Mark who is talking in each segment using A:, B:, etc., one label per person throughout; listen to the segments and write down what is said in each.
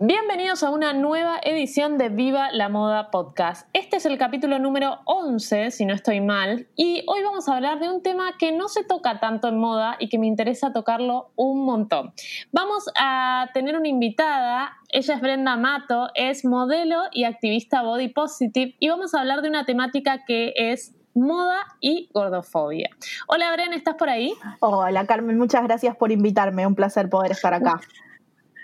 A: Bienvenidos a una nueva edición de Viva la Moda Podcast. Este es el capítulo número 11, si no estoy mal, y hoy vamos a hablar de un tema que no se toca tanto en moda y que me interesa tocarlo un montón. Vamos a tener una invitada, ella es Brenda Mato, es modelo y activista body positive, y vamos a hablar de una temática que es moda y gordofobia. Hola Brenda, ¿estás por ahí?
B: Hola Carmen, muchas gracias por invitarme, un placer poder estar acá.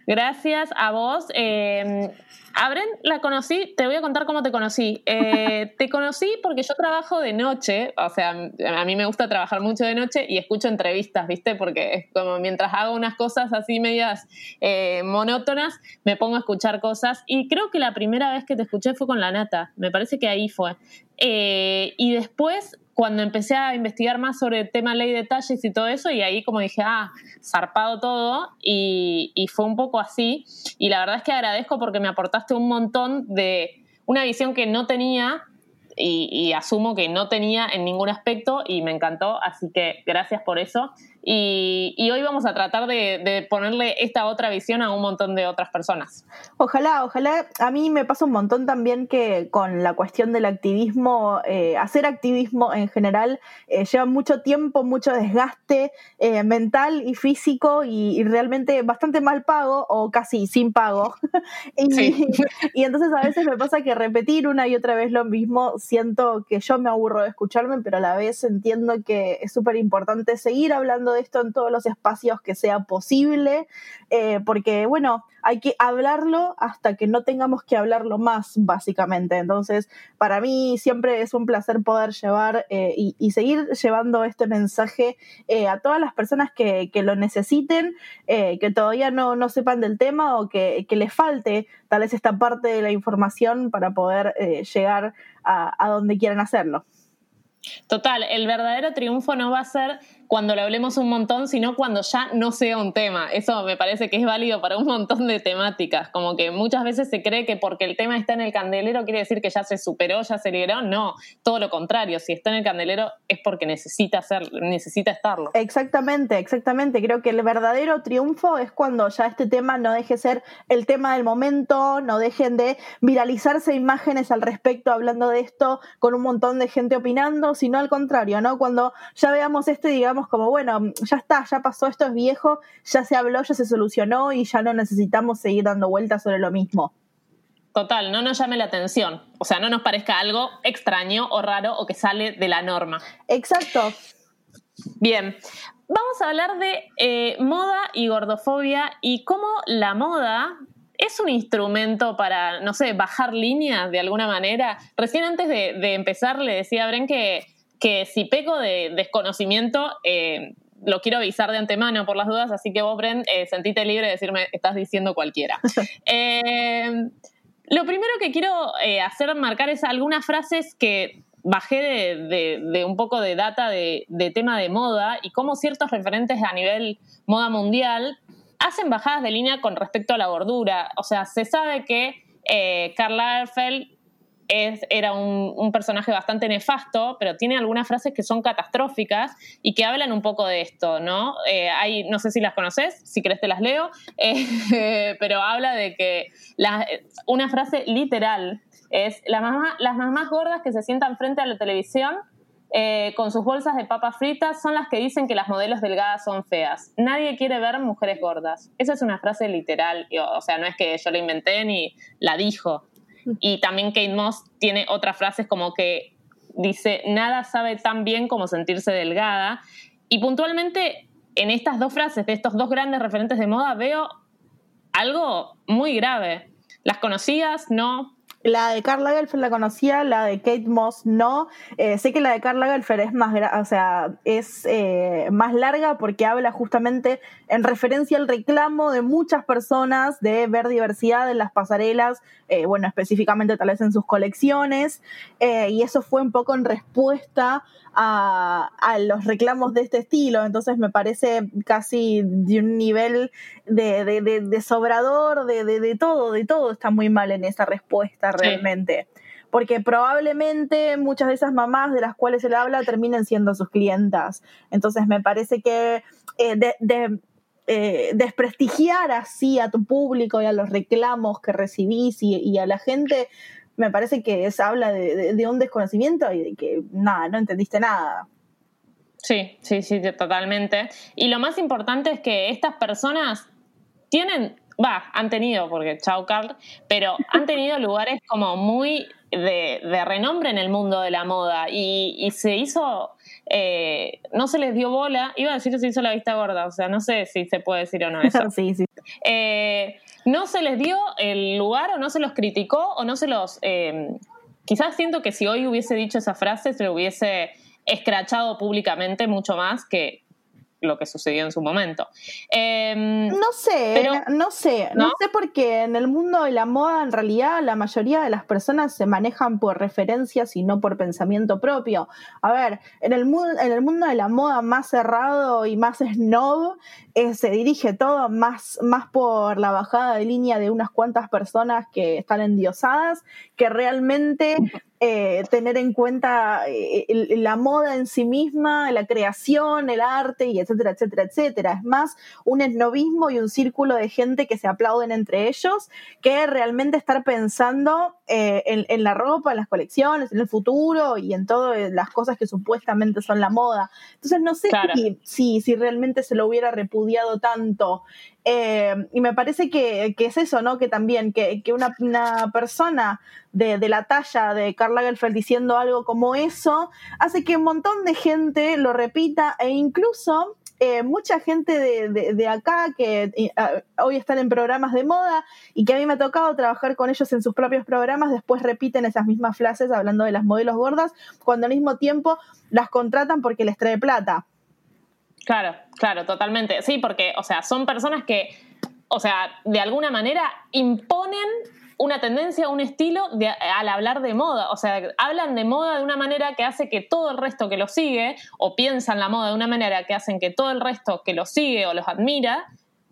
A: Gracias a vos. Eh, a Bren la conocí, te voy a contar cómo te conocí. Eh, te conocí porque yo trabajo de noche, o sea, a mí me gusta trabajar mucho de noche y escucho entrevistas, ¿viste? Porque es como mientras hago unas cosas así medias eh, monótonas, me pongo a escuchar cosas y creo que la primera vez que te escuché fue con la nata, me parece que ahí fue. Y después cuando empecé a investigar más sobre el tema ley de detalles y todo eso, y ahí como dije, ah, zarpado todo, y, y, fue un poco así. Y la verdad es que agradezco porque me aportaste un montón de una visión que no tenía y, y, asumo que no tenía en ningún aspecto y me encantó, así que gracias por eso. Y, y hoy vamos a tratar de, de, ponerle esta otra visión a un montón de otras personas.
B: Ojalá, ojalá. A mí me pasa un montón también que con la cuestión del activismo, eh, hacer activismo en general eh, lleva mucho tiempo, mucho desgaste eh, mental y físico y, y, realmente bastante mal pago o casi sin pago. y, sí. y entonces a veces me pasa que repetir una y otra vez lo mismo, siento que yo me aburro de escucharme, pero a la vez entiendo que es súper importante seguir hablando de esto en todos los espacios que sea posible, eh, porque bueno, hay que hablarlo hasta que no tengamos que hablarlo más, básicamente. Entonces, para mí siempre es un placer poder llevar eh, y, seguir llevando este mensaje eh, a todas las personas que, que lo necesiten, que todavía no, no, sepan del tema o que, que, les falte tal vez esta parte de la información para poder llegar a donde quieran hacerlo.
A: Total, el verdadero triunfo no va a ser cuando lo hablemos un montón, sino cuando ya no sea un tema. Eso me parece que es válido para un montón de temáticas. Como que muchas veces se cree que porque el tema está en el candelero quiere decir que ya se superó, ya se liberó. No, todo lo contrario. Si está en el candelero es porque necesita, ser, necesita estarlo.
B: Exactamente, exactamente. Creo que el verdadero triunfo es cuando ya este tema no deje ser el tema del momento, no dejen de viralizarse imágenes al respecto hablando de esto con un montón de gente opinando, sino al contrario, ¿no? Cuando ya veamos este, digamos, como, bueno, ya está, ya pasó, esto es viejo, ya se habló, ya se solucionó y ya no necesitamos seguir dando vueltas sobre lo mismo.
A: Total, no nos llame la atención, o sea, no nos parezca algo extraño o raro o que sale de la norma.
B: Exacto.
A: Bien, vamos a hablar de eh, moda y gordofobia y cómo la moda es un instrumento para, no sé, bajar línea de alguna manera. Recién antes de, de empezar le decía a Bren que que si peco de desconocimiento, eh, lo quiero avisar de antemano por las dudas, así que vos, Bren, eh, sentite libre de decirme, estás diciendo cualquiera. eh, lo primero que quiero eh, hacer marcar es algunas frases que bajé de, de, de un poco de data de, de, tema de moda y cómo ciertos referentes a nivel moda mundial hacen bajadas de línea con respecto a la gordura. O sea, se sabe que eh, Karl Lagerfeld es, era un, personaje bastante nefasto, pero tiene algunas frases que son catastróficas y que hablan un poco de esto, ¿no? Eh, hay, no sé si las conoces, si querés te las leo, eh, pero habla de que una frase literal es las mamás gordas que se sientan frente a la televisión eh, con sus bolsas de papas fritas son las que dicen que las modelos delgadas son feas. Nadie quiere ver mujeres gordas. Esa es una frase literal, o sea, no es que yo la inventé ni la dijo. y también Kate Moss tiene otras frases como que dice, nada sabe tan bien como sentirse delgada. Y puntualmente en estas dos frases de estos dos grandes referentes de moda veo algo muy grave. ¿Las conocías? No.
B: La de Karl Lagerfeld la conocía, la de Kate Moss no. Eh, sé que la de Karl Lagerfeld es más, o sea, es eh, más larga porque habla justamente en referencia al reclamo de muchas personas de ver diversidad en las pasarelas, eh, bueno, específicamente tal vez en sus colecciones, y eso fue un poco en respuesta a, los reclamos de este estilo. Entonces me parece casi de un nivel de, de, sobrador, de, todo, de todo está muy mal en esa respuesta realmente. Porque probablemente muchas de esas mamás de las cuales él habla terminen siendo sus clientas. Entonces me parece que eh, de, eh, desprestigiar así a tu público y a los reclamos que recibís y a la gente me parece que es, habla de, un desconocimiento y de que nada, no entendiste nada.
A: Sí, sí, sí, totalmente. Y lo más importante es que estas personas tienen, va, han tenido, porque chao Carl, pero han tenido lugares como muy de, renombre en el mundo de la moda y, se hizo, eh, no se les dio bola, iba a decir que se hizo la vista gorda, o sea, no sé si se puede decir o no eso.
B: sí, sí.
A: Eh, no se les dio el lugar o no se los criticó o no se los... Eh, quizás siento que si hoy hubiese dicho esa frase se lo hubiese escrachado públicamente mucho más que, lo que sucedió en su momento.
B: Em, no sé, no sé, ¿no? sé porque en el mundo de la moda en realidad la mayoría de las personas se manejan por referencias y no por pensamiento propio. A ver, en el, en el mundo de la moda más cerrado y más snob eh, se dirige todo más, más por la bajada de línea de unas cuantas personas que están endiosadas que realmente eh, tener en cuenta eh, la moda en sí misma, la creación, el arte y etcétera, etcétera, etcétera. Es más un esnovismo y un círculo de gente que se aplauden entre ellos que realmente estar pensando eh, en, la ropa, en las colecciones, en el futuro y en todas las cosas que supuestamente son la moda. Entonces no sé si, si, realmente se lo hubiera repudiado tanto. Y me parece que, es eso, ¿no? Que también, que, una, una persona de, de, la talla de Karl Lagerfeld diciendo algo como eso, hace que un montón de gente lo repita e incluso eh, mucha gente de, de, acá que eh, hoy están en programas de moda y que a mí me ha tocado trabajar con ellos en sus propios programas, después repiten esas mismas frases hablando de las modelos gordas, cuando al mismo tiempo las contratan porque les trae plata.
A: Claro, claro, totalmente. Sí, porque, o sea, son personas que, o sea, de alguna manera imponen una tendencia, un estilo al hablar de moda. O sea, hablan de moda de una manera que hace que todo el resto que lo sigue, o piensan la moda de una manera que hacen que todo el resto que lo sigue o los admira,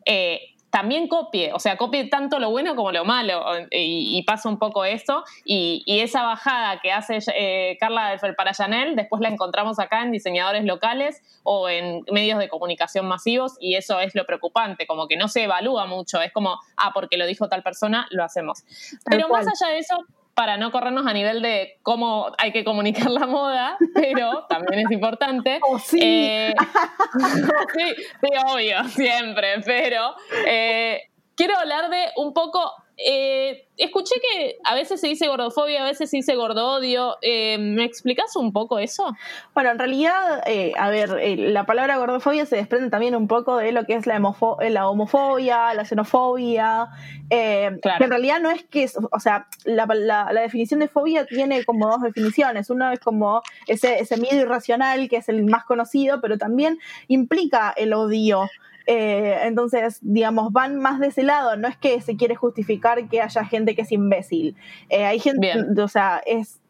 A: eh, también copie, o sea, copie tanto lo bueno como lo malo, y, pasa un poco eso, y, esa bajada que hace eh, Carla Delfer para Chanel, después la encontramos acá en diseñadores locales o en medios de comunicación masivos, y eso es lo preocupante, como que no se evalúa mucho, es como, ah, porque lo dijo tal persona, lo hacemos. Pero más allá de eso, para no corrernos a nivel de cómo hay que comunicar la moda, pero también es importante.
B: Oh, sí.
A: Eh, sí, sí, obvio, siempre, pero eh, quiero hablar de un poco eh, escuché que a veces se dice gordofobia, a veces se dice gordodio. Eh, ¿Me explicas un poco eso?
B: Bueno, en realidad, eh, a ver, la palabra gordofobia se desprende también un poco de lo que es la, la homofobia, la xenofobia. Que en realidad no es que, o sea, la, definición de fobia tiene como dos definiciones. Uno es como ese, ese miedo irracional, que es el más conocido, pero también implica el odio. Eh, entonces, digamos, van más de ese lado. No es que se quiere justificar que haya gente que es imbécil. Eh, hay gente, o sea, es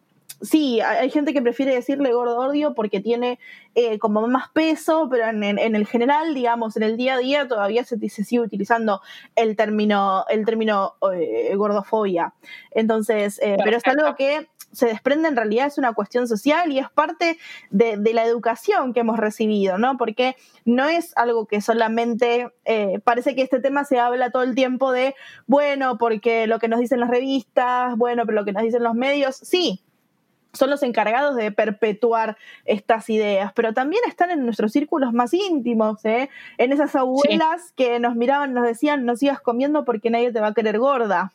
B: sí, hay gente que prefiere decirle gordo odio porque tiene eh, como más peso, pero en, el general, digamos, en el día a día todavía se, sigue utilizando el término, el término gordofobia. Entonces, pero es algo que se desprende en realidad, es una cuestión social y es parte de, la educación que hemos recibido, ¿no? Porque no es algo que solamente, parece que este tema se habla todo el tiempo de, bueno, porque lo que nos dicen las revistas, bueno, pero lo que nos dicen los medios, sí, son los encargados de perpetuar estas ideas, pero también están en nuestros círculos más íntimos, ¿eh? en esas abuelas que nos miraban, nos decían, no sigas comiendo porque nadie te va a querer gorda.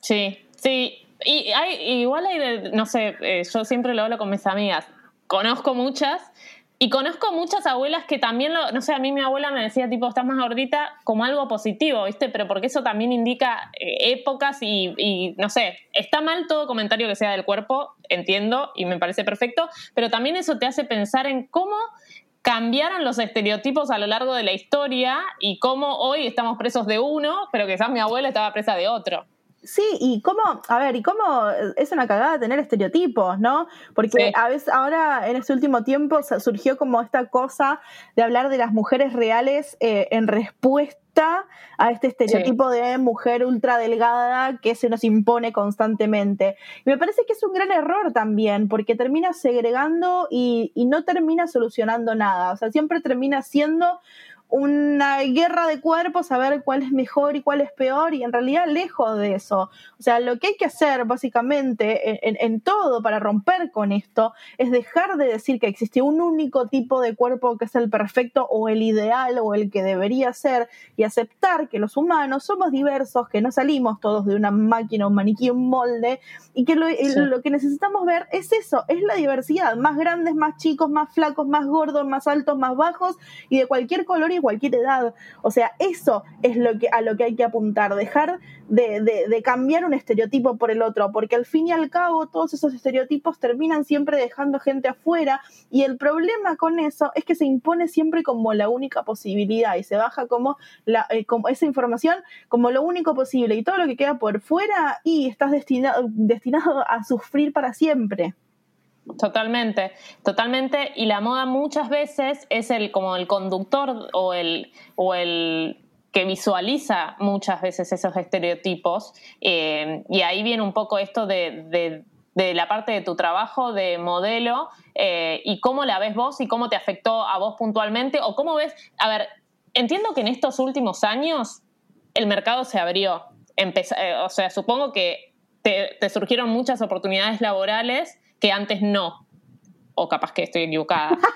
A: Sí, sí, y hay, igual hay de, no sé, eh, yo siempre lo hablo con mis amigas, conozco muchas y conozco muchas abuelas que también no sé, a mí mi abuela me decía tipo, estás más gordita como algo positivo, ¿viste? Pero porque eso también indica eh, épocas y, y, no sé, está mal todo comentario que sea del cuerpo, entiendo y me parece perfecto, pero también eso te hace pensar en cómo cambiaron los estereotipos a lo largo de la historia y cómo hoy estamos presos de uno, pero quizás mi abuela estaba presa de otro.
B: Sí, y cómo, a ver, y cómo es una cagada tener estereotipos, ¿no? Porque a veces ahora en este último tiempo surgió como esta cosa de hablar de las mujeres reales eh, en respuesta a este estereotipo de mujer ultra delgada que se nos impone constantemente. Y me parece que es un gran error también, porque termina segregando y, y no termina solucionando nada. O sea, siempre termina siendo una guerra de cuerpos a ver cuál es mejor y cuál es peor y en realidad lejos de eso. O sea, lo que hay que hacer básicamente en, todo para romper con esto es dejar de decir que existe un único tipo de cuerpo que es el perfecto o el ideal o el que debería ser y aceptar que los humanos somos diversos, que no salimos todos de una máquina, un maniquí, un molde y que lo, lo que necesitamos ver es eso, es la diversidad, más grandes, más chicos, más flacos, más gordos, más altos, más bajos y de cualquier color y cualquier edad. O sea, eso es lo que, a lo que hay que apuntar, dejar de, de, cambiar un estereotipo por el otro, porque al fin y al cabo todos esos estereotipos terminan siempre dejando gente afuera y el problema con eso es que se impone siempre como la única posibilidad y se baja como, la, eh, esa información como lo único posible y todo lo que queda por fuera y estás destinado, destinado a sufrir para siempre.
A: Totalmente, totalmente. Y la moda muchas veces es el como el conductor o el, o el que visualiza muchas veces esos estereotipos. Eh, y ahí viene un poco esto de, de, la parte de tu trabajo de modelo eh, y cómo la ves vos y cómo te afectó a vos puntualmente o cómo ves, a ver, entiendo que en estos últimos años el mercado se abrió. Eh, o sea, supongo que te, te surgieron muchas oportunidades laborales que antes no. O capaz que estoy equivocada.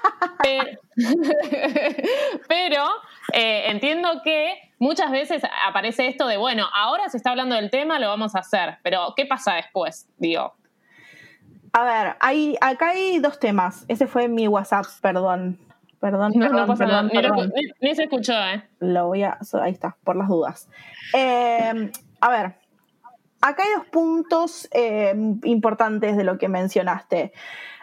A: pero, eh, entiendo que muchas veces aparece esto de, bueno, ahora se está hablando del tema, lo vamos a hacer. Pero, ¿qué pasa después? Digo.
B: A ver, hay, acá hay dos temas. Ese fue mi WhatsApp, perdón. Perdón, no, perdón, pasa
A: perdón, nada. Ni, se escuchó, ¿eh?
B: Lo voy a. Ahí está, por las dudas. Eh, a ver, acá hay dos puntos eh, importantes de lo que mencionaste.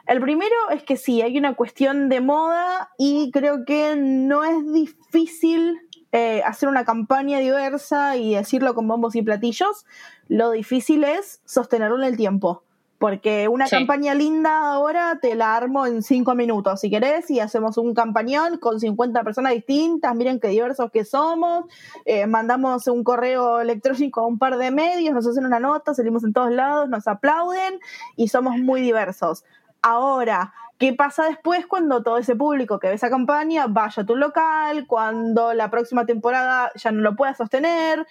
B: El primero es que sí, hay una cuestión de moda y creo que no es difícil eh, hacer una campaña diversa y decirlo con bombos y platillos. Lo difícil es sostenerlo en el tiempo. Porque una campaña linda ahora te la armo en cinco minutos, si querés, y hacemos un campañón con 50 personas distintas, miren qué diversos que somos, eh, mandamos un correo electrónico a un par de medios, nos hacen una nota, salimos en todos lados, nos aplauden y somos muy diversos. Ahora, ¿Qué pasa después cuando todo ese público que ve esa campaña vaya a tu local, cuando la próxima temporada ya no lo pueda sostener?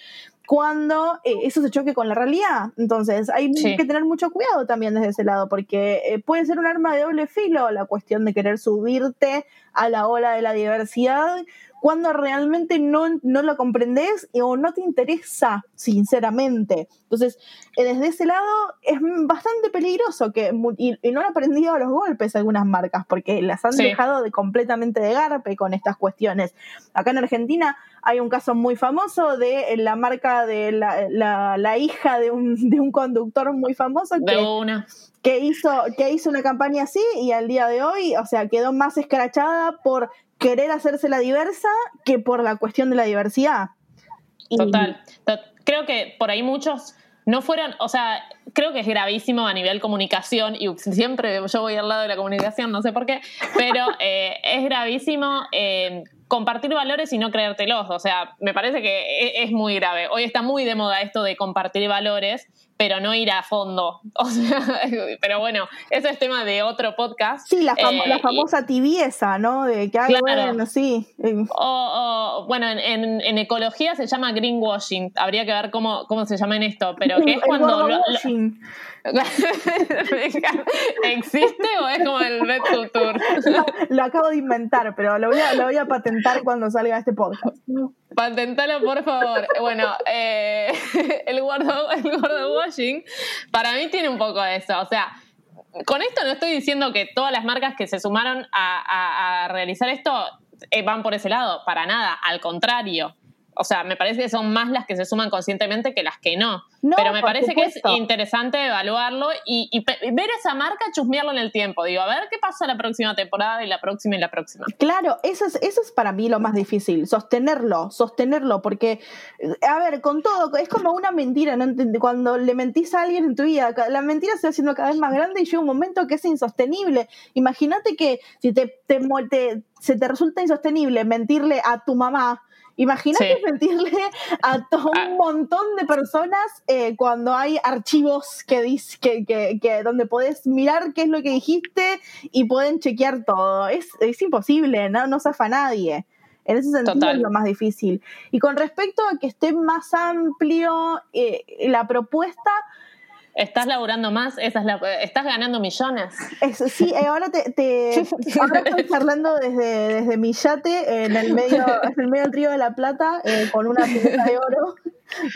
B: cuando eh, eso se choque con la realidad. Entonces, hay que tener mucho cuidado también desde ese lado, porque eh, puede ser un arma de doble filo la cuestión de querer subirte a la ola de la diversidad cuando realmente no, no lo comprendes o no te interesa, sinceramente. Entonces, eh, desde ese lado es bastante peligroso que, y, no han aprendido a los golpes algunas marcas, porque las han dejado de, completamente de garpe con estas cuestiones. Acá en Argentina hay un caso muy famoso de la marca de la, la, hija de un, de un, conductor muy famoso que, que, hizo, que hizo una campaña así y al día de hoy, o sea, quedó más escrachada por querer hacerse la diversa que por la cuestión de la diversidad.
A: Total. Creo que por ahí muchos no fueron, o sea, creo que es gravísimo a nivel comunicación, y siempre yo voy al lado de la comunicación, no sé por qué, pero eh, es gravísimo eh, compartir valores y no creértelos. O sea, me parece que e, es muy grave. Hoy está muy de moda esto de compartir valores pero no ir a fondo. O sea, pero bueno, eso es tema de otro podcast.
B: Sí, la, eh, famosa tibieza, ¿no? De que, claro. bueno, sí.
A: O, bueno, en, en, ecología se llama greenwashing. Habría que ver cómo, cómo se llama en esto, pero que es cuando... ¿Existe o es como el Bed Tour?
B: lo acabo de inventar, pero lo voy, a, lo voy a patentar cuando salga este podcast.
A: Patentalo, por favor. Bueno, eh, el, gordo, el gordo washing, para mí tiene un poco de eso. O sea, con esto no estoy diciendo que todas las marcas que se sumaron a, a realizar esto eh, van por ese lado, para nada, al contrario o sea, me parece que son más las que se suman conscientemente que las que no. Pero me parece que es interesante evaluarlo y, ver esa marca, chusmearlo en el tiempo. Digo, a ver qué pasa la próxima temporada y la próxima y la próxima.
B: Claro, eso es, eso es para mí lo más difícil, sostenerlo, sostenerlo, porque, a ver, con todo, es como una mentira, ¿no? cuando le mentís a alguien en tu vida, la mentira se va haciendo cada vez más grande y llega un momento que es insostenible. Imagínate que si te, te, te, se te resulta insostenible mentirle a tu mamá, Imagínate mentirle a todo un ah. montón de personas eh, cuando hay archivos que, que, que, que, donde podés mirar qué es lo que dijiste y pueden chequear todo. Es, es imposible, ¿no? No zafa nadie. En ese sentido es lo más difícil. Y con respecto a que esté más amplio eh, la propuesta,
A: Estás laburando más, esa estás ganando millones.
B: sí, eh, ahora te, ahora estoy charlando desde, desde mi yate en el medio, en el medio del río de la Plata eh, con una pileta de oro.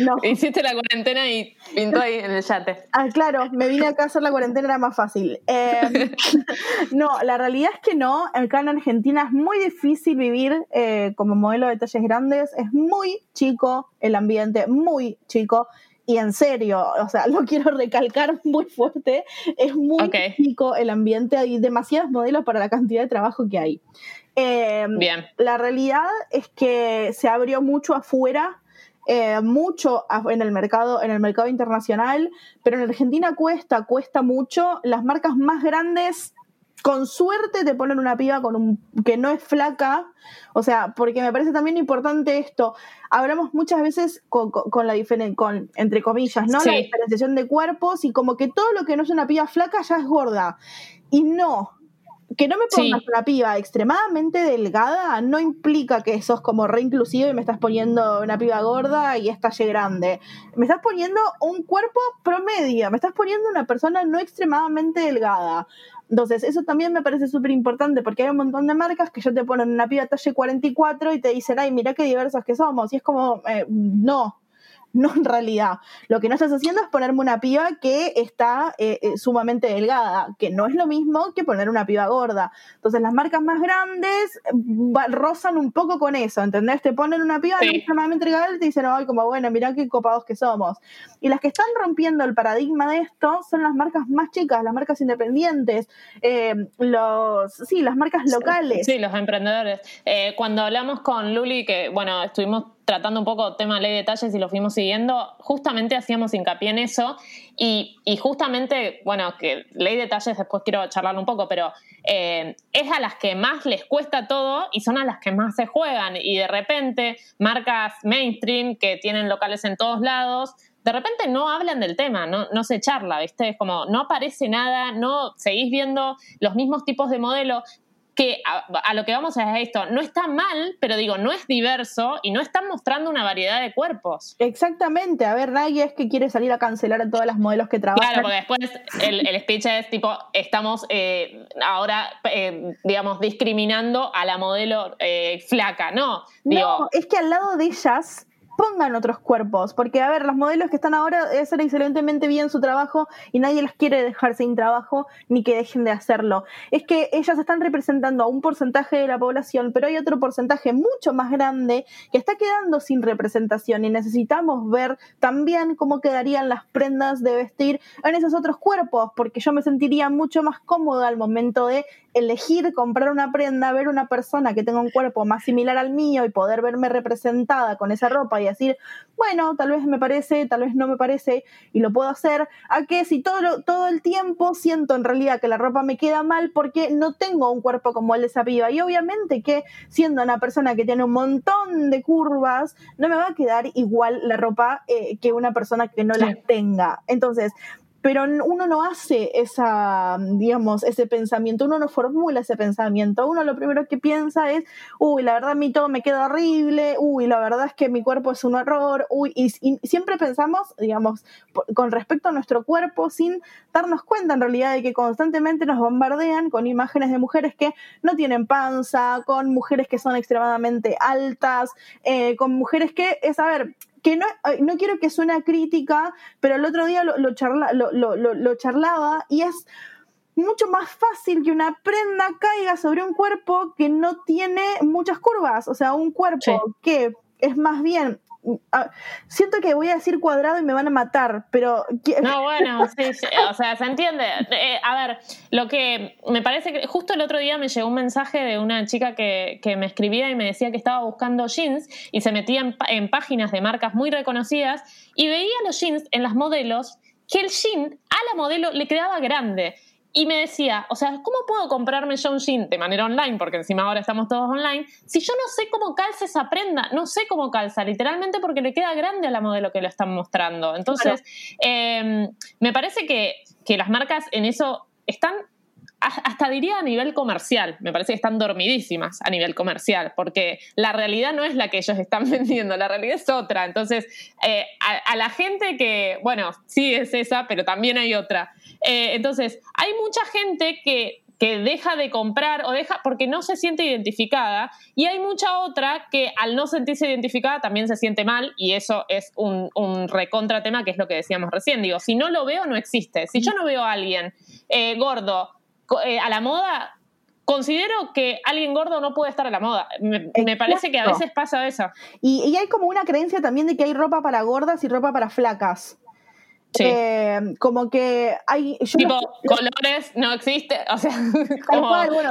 A: No. Hiciste la cuarentena y pintó ahí en el yate.
B: Ah, claro, me vine acá a hacer la cuarentena, era más fácil. Em, no, la realidad es que no. Acá en Argentina es muy difícil vivir eh, como modelo de talles grandes. Es muy chico el ambiente, muy chico y en serio, o sea, lo quiero recalcar muy fuerte, es muy chico el ambiente, hay demasiados modelos para la cantidad de trabajo que hay. Em,
A: Bien.
B: La realidad es que se abrió mucho afuera, eh, mucho en el mercado, en el mercado internacional, pero en Argentina cuesta, cuesta mucho. Las marcas más grandes con suerte te ponen una piba con un que no es flaca, o sea, porque me parece también importante esto. Hablamos muchas veces con, la diferencia, con, entre comillas, ¿no? La diferenciación de cuerpos y como que todo lo que no es una piba flaca ya es gorda. Y no, que no me pongas una piba extremadamente delgada no implica que sos como re inclusivo y me estás poniendo una piba gorda y estalle grande. Me estás poniendo un cuerpo promedio, me estás poniendo una persona no extremadamente delgada. Entonces, eso también me parece súper importante porque hay un montón de marcas que ya te ponen una piba talle 44 y te dicen, ay, mira qué diversos que somos. Y es como, eh, no, no en realidad. Lo que no estás haciendo es ponerme una piba que está eh, eh, sumamente delgada, que no es lo mismo que poner una piba gorda. Entonces las marcas más grandes rozan un poco con eso, ¿entendés? Te ponen una piba extremadamente delgada y te dicen, ay, como bueno, mira qué copados que somos. Y las que están rompiendo el paradigma de esto son las marcas más chicas, las marcas independientes, eh, los, sí, las marcas locales.
A: Sí, los emprendedores. cuando hablamos con Luli, que bueno, estuvimos tratando un poco tema ley de detalles y lo fuimos siguiendo, justamente hacíamos hincapié en eso y, justamente, bueno, que ley de detalles después quiero charlar un poco, pero eh, es a las que más les cuesta todo y son a las que más se juegan y de repente marcas mainstream que tienen locales en todos lados, de repente no hablan del tema, no, no se charla, ¿viste? Es como, no aparece nada, no seguís viendo los mismos tipos de modelos que a, lo que vamos a esto, no está mal, pero digo, no es diverso y no están mostrando una variedad de cuerpos.
B: Exactamente, a ver, nadie es que quiere salir a cancelar a todas las modelos que trabajan.
A: Claro, porque después el, el speech es tipo, estamos eh, ahora, eh, digamos, discriminando a la modelo eh, flaca, ¿no?
B: no, es que al lado de ellas pongan otros cuerpos, porque a ver, los modelos que están ahora hacen excelentemente bien su trabajo y nadie las quiere dejar sin trabajo ni que dejen de hacerlo. Es que ellas están representando a un porcentaje de la población, pero hay otro porcentaje mucho más grande que está quedando sin representación y necesitamos ver también cómo quedarían las prendas de vestir en esos otros cuerpos, porque yo me sentiría mucho más cómoda al momento de elegir comprar una prenda, ver una persona que tenga un cuerpo más similar al mío y poder verme representada con esa ropa y decir, bueno, tal vez me parece, tal vez no me parece y lo puedo hacer, a que si todo, todo el tiempo siento en realidad que la ropa me queda mal porque no tengo un cuerpo como el de esa piba y obviamente que siendo una persona que tiene un montón de curvas, no me va a quedar igual la ropa eh, que una persona que no las tenga. Entonces, pero uno no hace esa, digamos, ese pensamiento, uno no formula ese pensamiento, uno lo primero que piensa es, uy, la verdad a mí todo me queda horrible, uy, la verdad es que mi cuerpo es un error, uy, y, siempre pensamos, digamos, con respecto a nuestro cuerpo sin darnos cuenta en realidad de que constantemente nos bombardean con imágenes de mujeres que no tienen panza, con mujeres que son extremadamente altas, eh, con mujeres que, es, a ver, que no, no quiero que suene crítica, pero el otro día lo, lo, lo, charlaba y es mucho más fácil que una prenda caiga sobre un cuerpo que no tiene muchas curvas, o sea, un cuerpo que es más bien siento que voy a decir cuadrado y me van a matar, pero...
A: No, bueno, sí, o sea, se entiende. Eh, a ver, lo que me parece que justo el otro día me llegó un mensaje de una chica que, me escribía y me decía que estaba buscando jeans y se metía en, páginas de marcas muy reconocidas y veía los jeans en las modelos que el jean a la modelo le quedaba grande. Y me decía, o sea, ¿cómo puedo comprarme yo un jean de manera online? Porque encima ahora estamos todos online. Si yo no sé cómo calza esa prenda, no sé cómo calza, literalmente porque le queda grande a la modelo que lo están mostrando. Entonces, em, me parece que, que las marcas en eso están hasta diría a nivel comercial, me parece que están dormidísimas a nivel comercial, porque la realidad no es la que ellos están vendiendo, la realidad es otra. Entonces, eh, a, la gente que, bueno, sí es esa, pero también hay otra. Eh, entonces, hay mucha gente que, que deja de comprar o deja porque no se siente identificada y hay mucha otra que al no sentirse identificada también se siente mal y eso es un, un recontra tema que es lo que decíamos recién. Digo, si no lo veo, no existe. Si yo no veo a alguien eh, gordo, eh, a la moda, considero que alguien gordo no puede estar a la moda. Me, parece que a veces pasa eso.
B: Y, y, hay como una creencia también de que hay ropa para gordas y ropa para flacas. Eh, como que hay.
A: tipo, colores no existe. O sea, como,
B: bueno,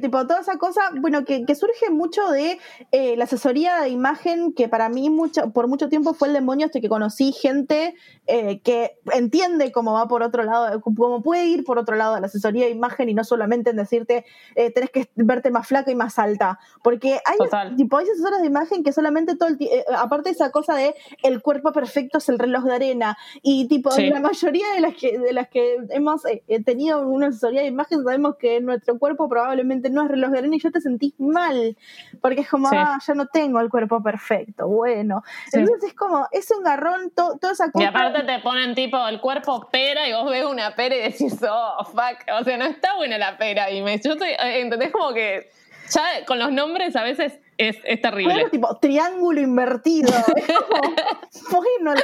B: tipo, toda esa cosa, bueno, que, surge mucho de eh, la asesoría de imagen, que para mí mucho, por mucho tiempo fue el demonio hasta que conocí gente eh, que entiende cómo va por otro lado, cómo puede ir por otro lado de la asesoría de imagen y no solamente en decirte tenés que verte más flaca y más alta. Porque hay, tipo, hay asesoras de imagen que solamente todo el aparte de esa cosa de el cuerpo perfecto es el reloj de arena y tipo, la mayoría de las que, de las que hemos eh, tenido una asesoría de imagen sabemos que nuestro cuerpo probablemente no es reloj de arena y ya te sentís mal, porque es como, ah, ya no tengo el cuerpo perfecto, bueno. Entonces es como, es un garrón todo toda esa cosa.
A: Y aparte te ponen tipo el cuerpo pera y vos ves una pera y decís, oh, fuck, o sea, no está buena la pera. Y me, yo estoy, eh, ¿entendés? Como que ya con los nombres a veces es, es terrible.
B: Tipo, triángulo invertido. Es como, bueno,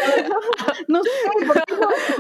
B: no sé, ¿por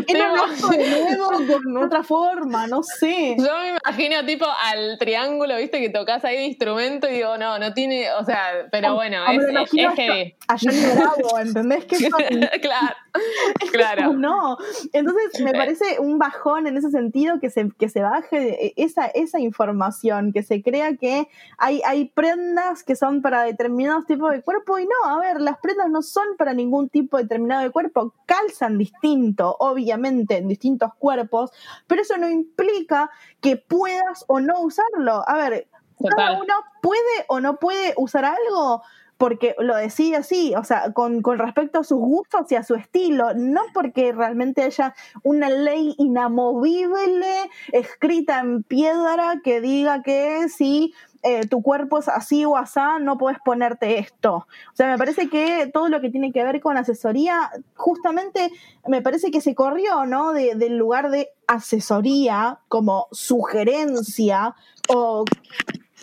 B: qué no, no de nuevo con otra forma? No sé.
A: Yo me imagino tipo al triángulo, viste, que tocas ahí de instrumento y digo, no, no tiene, o sea, pero bueno, es, es, es heavy.
B: A Johnny Bravo, ¿entendés? Que
A: claro, claro.
B: No, entonces me parece un bajón en ese sentido que se, que se baje esa, esa información, que se crea que hay, hay prendas que son para determinados tipos de cuerpo y no, a ver, las prendas no son para ningún tipo determinado de cuerpo, calzan distinto, obviamente, en distintos cuerpos, pero eso no implica que puedas o no usarlo. A ver, cada uno puede o no puede usar algo porque lo decide así, o sea, con, con, respecto a sus gustos y a su estilo, no porque realmente haya una ley inamovible escrita en piedra que diga que si eh, tu cuerpo es así o asá, no puedes ponerte esto. O sea, me parece que todo lo que tiene que ver con asesoría, justamente me parece que se corrió, ¿no? del lugar de asesoría como sugerencia o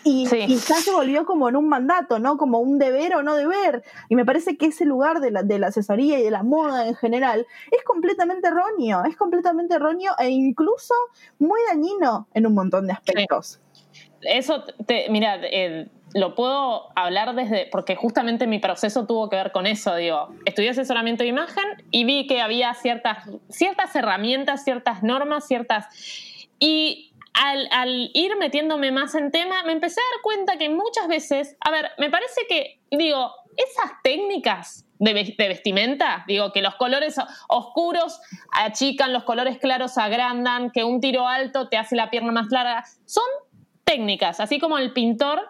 B: y quizás se volvió como en un mandato, ¿no? Como un deber o no deber. Y me parece que ese lugar de la, de la asesoría y de la moda en general es completamente erróneo, es completamente erróneo e incluso muy dañino en un montón de aspectos
A: eso, te, mira, eh, lo puedo hablar desde, porque justamente mi proceso tuvo que ver con eso, digo, estudié asesoramiento de imagen y vi que había ciertas, ciertas herramientas, ciertas normas, ciertas... Y al, al, ir metiéndome más en tema, me empecé a dar cuenta que muchas veces, a ver, me parece que, digo, esas técnicas de, de, vestimenta, digo, que los colores oscuros achican, los colores claros agrandan, que un tiro alto te hace la pierna más larga, son técnicas, así como el pintor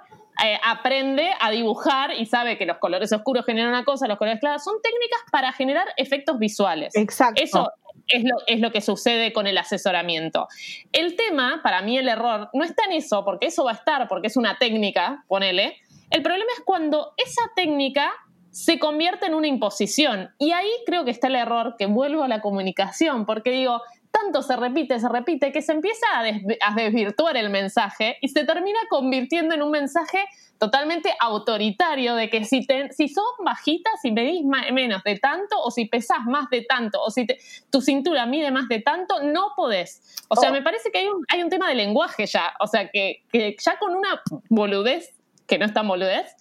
A: eh, aprende a dibujar y sabe que los colores oscuros generan una cosa, los colores claros, son técnicas para generar efectos visuales.
B: Exacto.
A: Eso, es lo, es lo que sucede con el asesoramiento. El tema, para mí el error, no está en eso, porque eso va a estar, porque es una técnica, ponele. El problema es cuando esa técnica se convierte en una imposición. Y ahí creo que está el error, que vuelvo a la comunicación, porque digo, tanto se repite, se repite, que se empieza a, desvirtuar el mensaje y se termina convirtiendo en un mensaje totalmente autoritario de que si, te, si sos bajita, si medís menos de tanto, o si pesás más de tanto, o si tu cintura mide más de tanto, no podés. O sea, oh. me parece que hay un, hay un tema de lenguaje ya. O sea, que, que ya con una boludez, que no es tan boludez,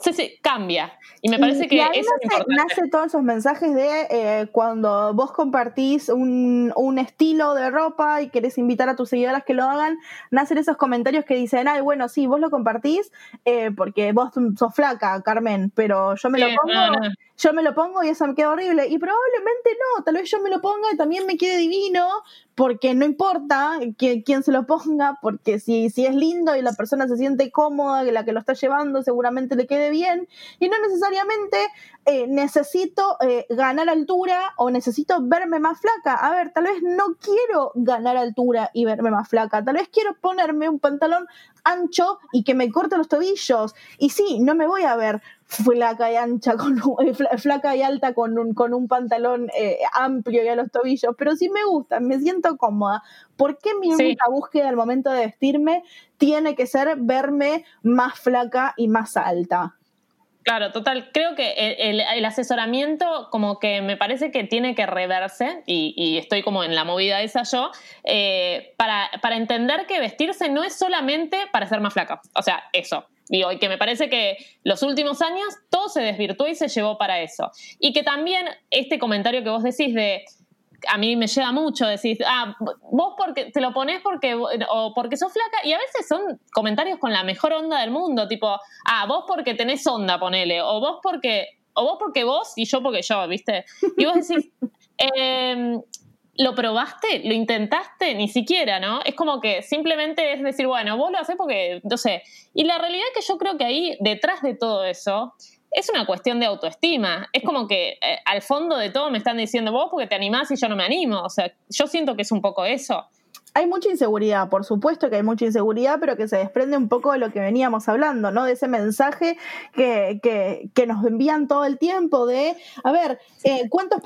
A: se, se cambia. Y me parece que eso
B: nace, nace todos esos mensajes de eh, cuando vos compartís un, un, estilo de ropa y querés invitar a tus seguidoras que lo hagan, nacen esos comentarios que dicen, ay, bueno, sí, vos lo compartís eh, porque vos sos flaca, Carmen, pero yo me lo pongo, yo me lo pongo y eso me queda horrible. Y probablemente no, tal vez yo me lo ponga y también me quede divino, porque no importa que, quién se lo ponga, porque si, si es lindo y la persona se siente cómoda, la que lo está llevando seguramente le quede bien, y no necesariamente eh, necesito eh, ganar altura o necesito verme más flaca. A ver, tal vez no quiero ganar altura y verme más flaca, tal vez quiero ponerme un pantalón ancho y que me corte los tobillos. Y sí, no me voy a ver flaca y ancha, con eh, flaca y alta con un, con un pantalón amplio y a los tobillos, pero sí me gusta, me siento cómoda. ¿Por qué mi única búsqueda al momento de vestirme tiene que ser verme más flaca y más alta?
A: Claro, total. Creo que el, asesoramiento como que me parece que tiene que reverse, y, estoy como en la movida esa yo, eh, para, para, entender que vestirse no es solamente para ser más flaca. O sea, eso. Digo, y que me parece que los últimos años todo se desvirtuó y se llevó para eso. Y que también este comentario que vos decís de a mí me llega mucho decir, ah, vos porque te lo pones porque, o porque sos flaca, y a veces son comentarios con la mejor onda del mundo, tipo, ah, vos porque tenés onda, ponele, o vos porque, o vos porque vos y yo porque yo, ¿viste? Y vos decís, em, ¿lo probaste? ¿Lo intentaste? Ni siquiera, ¿no? Es como que simplemente es decir, bueno, vos lo haces porque, no sé. Y la realidad es que yo creo que ahí, detrás de todo eso, es una cuestión de autoestima. Es como que eh, al fondo de todo me están diciendo vos porque te animás y yo no me animo. O sea, yo siento que es un poco eso
B: hay mucha inseguridad, por supuesto que hay mucha inseguridad, pero que se desprende un poco de lo que veníamos hablando, ¿no? De ese mensaje que, que, nos envían todo el tiempo de, a ver, eh, ¿cuántos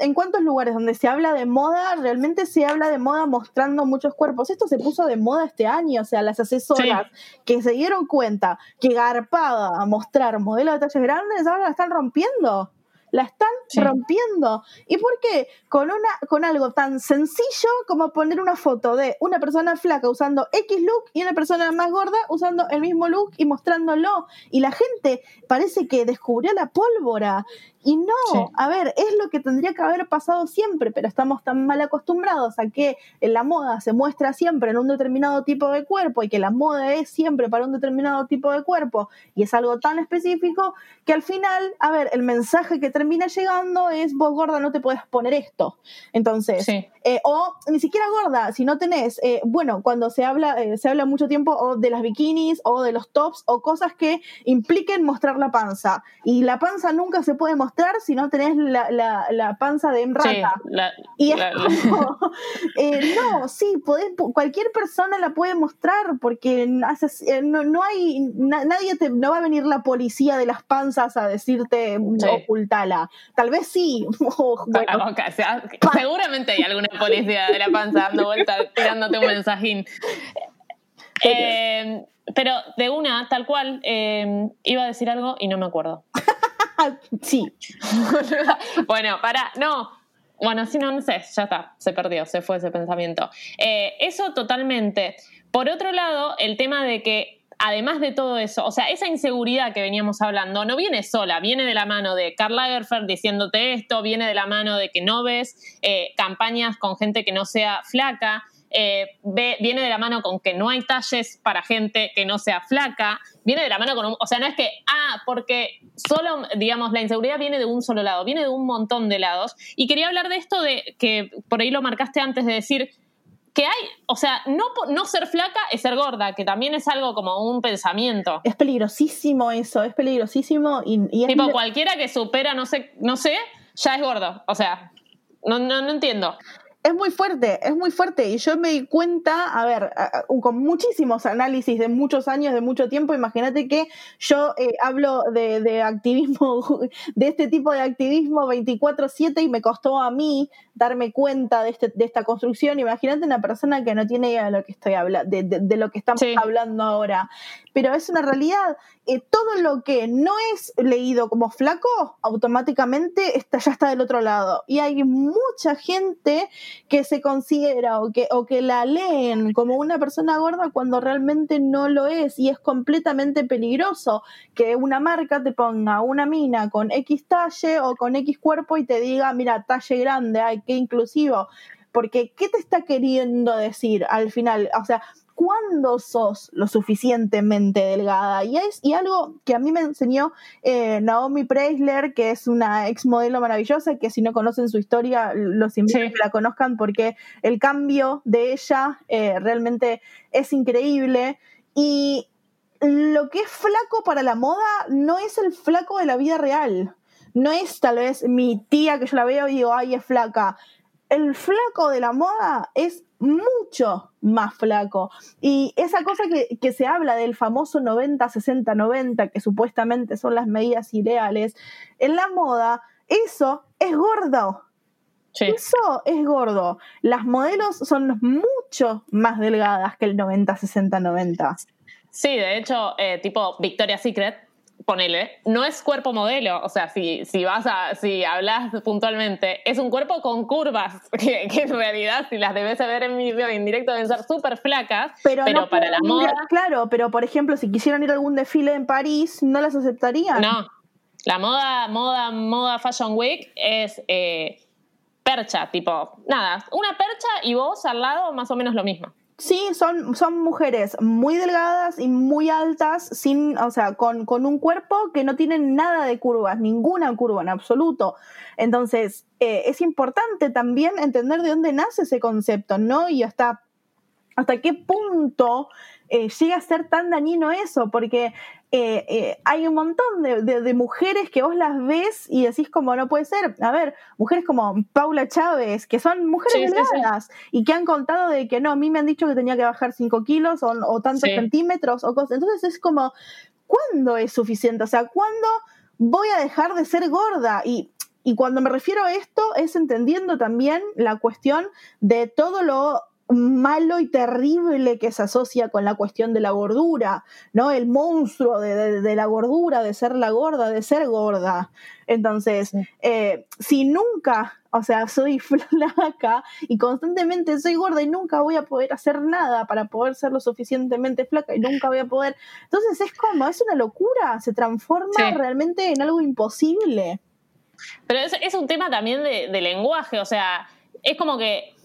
B: ¿en cuántos lugares donde se habla de moda realmente se habla de moda mostrando muchos cuerpos? Esto se puso de moda este año, o sea, las asesoras que se dieron cuenta que garpaba a mostrar modelos de talles grandes, ahora la están rompiendo la están rompiendo. ¿Y por qué? Con, una, con algo tan sencillo como poner una foto de una persona flaca usando X look y una persona más gorda usando el mismo look y mostrándolo. Y la gente parece que descubrió la pólvora. Y no, a ver, es lo que tendría que haber pasado siempre, pero estamos tan mal acostumbrados a que la moda se muestra siempre en un determinado tipo de cuerpo y que la moda es siempre para un determinado tipo de cuerpo y es algo tan específico que al final, a ver, el mensaje que termina llegando es vos gorda no te puedes poner esto. Entonces, eh, o ni siquiera gorda, si no tenés, eh, bueno, cuando se habla, eh, se habla mucho tiempo o de las bikinis o de los tops o cosas que impliquen mostrar la panza. Y la panza nunca se puede mostrar si no tenés la, la, panza de rata. y es como, no, sí, cualquier persona la puede mostrar porque no, no hay, nadie te, no va a venir la policía de las panzas a decirte ocultala. Tal vez sí.
A: seguramente hay alguna policía de la panza dando vueltas, tirándote un mensajín. Eh, pero de una, tal cual, iba a decir algo y no me acuerdo.
B: sí.
A: bueno, para, no. Bueno, si no, no sé, ya está, se perdió, se fue ese pensamiento. Eh, eso totalmente. Por otro lado, el tema de que además de todo eso, o sea, esa inseguridad que veníamos hablando no viene sola, viene de la mano de Karl Lagerfeld diciéndote esto, viene de la mano de que no ves eh, campañas con gente que no sea flaca, eh, viene de la mano con que no hay talles para gente que no sea flaca, viene de la mano con un, o sea, no es que, ah, porque solo, digamos, la inseguridad viene de un solo lado, viene de un montón de lados. Y quería hablar de esto de que por ahí lo marcaste antes de decir que hay, o sea, no, no ser flaca es ser gorda, que también es algo como un pensamiento.
B: Es peligrosísimo eso, es peligrosísimo y,
A: Tipo, cualquiera que supera, no sé, no sé, ya es gordo, o sea, No, no, no entiendo
B: es muy fuerte, es muy fuerte. Y yo me di cuenta, a ver, con muchísimos análisis de muchos años, de mucho tiempo, imagínate que yo eh, hablo de, activismo, de este tipo de activismo 24/7 y me costó a mí darme cuenta de, este, de esta construcción. Imagínate una persona que no tiene idea de lo que estoy hablando, de, lo que estamos hablando ahora. Pero es una realidad. Eh, todo lo que no es leído como flaco, automáticamente está, ya está del otro lado. Y hay mucha gente que se considera o que, o que la leen como una persona gorda cuando realmente no lo es. Y es completamente peligroso que una marca te ponga una mina con X talle o con X cuerpo y te diga, mira, talle grande, hay qué inclusivo. Porque, ¿qué te está queriendo decir al final? O sea, ¿cuándo sos lo suficientemente delgada? Y es y algo que a mí me enseñó eh, Naomi Preisler, que es una ex modelo maravillosa, que si no conocen su historia, los invito a que la conozcan porque el cambio de ella eh, realmente es increíble. Y lo que es flaco para la moda no es el flaco de la vida real no es tal vez mi tía que yo la veo y digo, ay, es flaca. El flaco de la moda es mucho más flaco. Y esa cosa que, se habla del famoso 90, 60, 90, que supuestamente son las medidas ideales, en la moda, eso es gordo. Eso es gordo. Las modelos son mucho más delgadas que el 90, 60, 90.
A: Sí, de hecho, eh, tipo Victoria's Secret ponele, no es cuerpo modelo, o sea, si, si vas a, si hablas puntualmente, es un cuerpo con curvas, que, en realidad si las debes ver en video en directo deben ser súper flacas, pero, para la moda...
B: Claro, pero por ejemplo, si quisieran ir a algún desfile en París, no las aceptarían.
A: No, la moda, moda, moda Fashion Week es eh, percha, tipo, nada, una percha y vos al lado más o menos lo mismo.
B: Sí, son, son mujeres muy delgadas y muy altas, sin, o sea, con, con un cuerpo que no tiene nada de curvas, ninguna curva en absoluto. Entonces, eh, es importante también entender de dónde nace ese concepto, ¿no? Y hasta, hasta qué punto eh, llega a ser tan dañino eso, porque eh, eh, hay un montón de, mujeres que vos las ves y decís como no puede ser. A ver, mujeres como Paula Chávez, que son mujeres delgadas y que han contado de que no, a mí me han dicho que tenía que bajar 5 kilos o, tantos centímetros o cosas. Entonces es como, ¿cuándo es suficiente? O sea, ¿cuándo voy a dejar de ser gorda? Y y cuando me refiero a esto es entendiendo también la cuestión de todo lo malo y terrible que se asocia con la cuestión de la gordura, ¿no? El monstruo de, la gordura, de ser la gorda, de ser gorda. Entonces, eh, si nunca, o sea, soy flaca y constantemente soy gorda y nunca voy a poder hacer nada para poder ser lo suficientemente flaca y nunca voy a poder. Entonces es como, es una locura, se transforma realmente en algo imposible.
A: Pero es, un tema también de, de lenguaje, o sea, es como que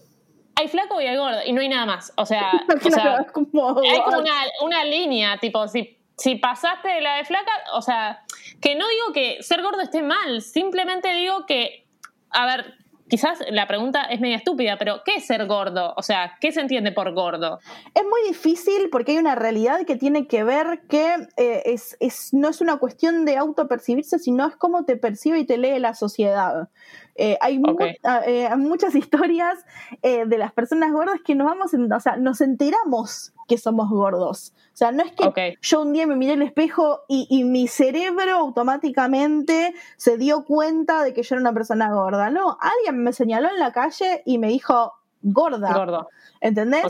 A: hay flaco y hay gordo y no hay nada más. O sea, hay como una, línea, tipo, si, si pasaste de la de flaca, o sea, que no digo que ser gordo esté mal, simplemente digo que, a ver, quizás la pregunta es media estúpida, pero ¿qué es ser gordo? O sea, ¿qué se entiende por gordo?
B: Es muy difícil porque hay una realidad que tiene que ver que eh, es, no es una cuestión de autopercibirse, sino es cómo te percibe y te lee la sociedad. Eh, hay ah, eh, muchas historias de las personas gordas que nos vamos, o sea, nos enteramos que somos gordos. O sea, no es que yo un día me miré el espejo y, mi cerebro automáticamente se dio cuenta de que yo era una persona gorda. No, alguien me señaló en la calle y me dijo gorda. Gordo. ¿Entendés?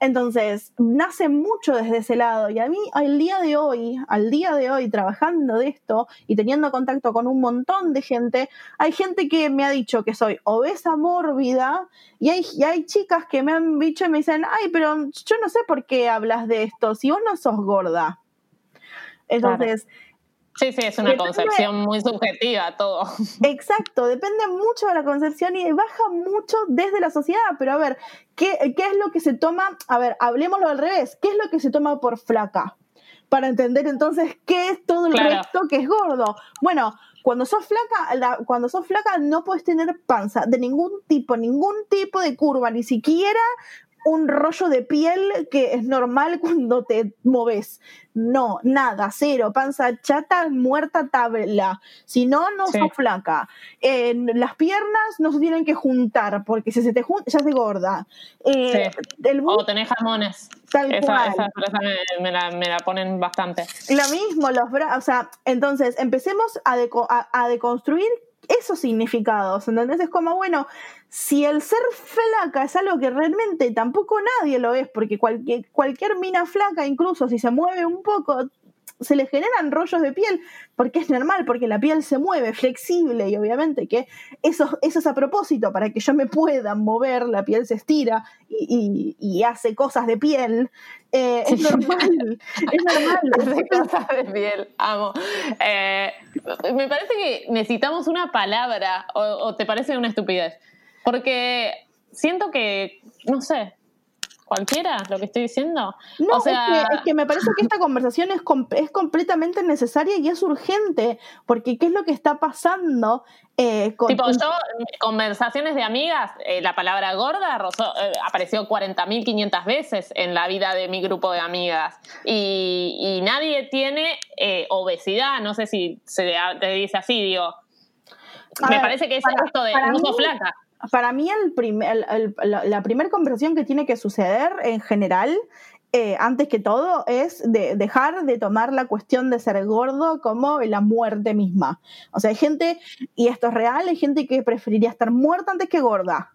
B: Entonces, nace mucho desde ese lado y a mí al día de hoy, al día de hoy trabajando de esto y teniendo contacto con un montón de gente, hay gente que me ha dicho que soy obesa mórbida y hay, hay chicas que me han dicho y me dicen, ay, pero yo no sé por qué hablas de esto, si vos no sos gorda. Entonces,
A: Sí, sí, es una concepción muy subjetiva todo.
B: Exacto, depende mucho de la concepción y baja mucho desde la sociedad. Pero a ver, ¿qué, es lo que se toma? A ver, hablemoslo al revés. ¿Qué es lo que se toma por flaca? Para entender entonces qué es todo el resto que es gordo. Bueno, cuando sos flaca, cuando sos flaca no puedes tener panza de ningún tipo, ningún tipo de curva, ni siquiera un rollo de piel que es normal cuando te moves. No, nada, cero, panza chata, muerta tabla. Si no, no sos flaca. las piernas no se tienen que juntar, porque si se te junta, ya se gorda.
A: Eh, o tenés jamones. Tal esa, Esa me, la, ponen bastante.
B: Lo mismo, los brazos. O sea, entonces empecemos a, a deconstruir esos significados, ¿entendés? Es como, bueno, si el ser flaca es algo que realmente tampoco nadie lo es, porque cualquier, cualquier mina flaca, incluso si se mueve un poco, se le generan rollos de piel, porque es normal, porque la piel se mueve, flexible, y obviamente que eso, eso es a propósito, para que yo me pueda mover, la piel se estira y, hace cosas de piel. Eh, es normal, es normal.
A: Hace cosas de piel, amo. Eh, me parece que necesitamos una palabra, o te parece una estupidez, porque siento que, no sé, cualquiera lo que estoy diciendo.
B: No, o sea... es, que, me parece que esta conversación es, es completamente necesaria y es urgente, porque ¿qué es lo que está pasando?
A: Eh, con... Tipo, yo, conversaciones de amigas, eh, la palabra gorda eh, apareció 40.500 veces en la vida de mi grupo de amigas y, nadie tiene obesidad, no sé si se te dice así, digo. me parece que es esto de no flaca
B: para mí el la, primera conversación que tiene que suceder en general, eh, antes que todo, es de dejar de tomar la cuestión de ser gordo como la muerte misma. O sea, hay gente, y esto es real, hay gente que preferiría estar muerta antes que gorda.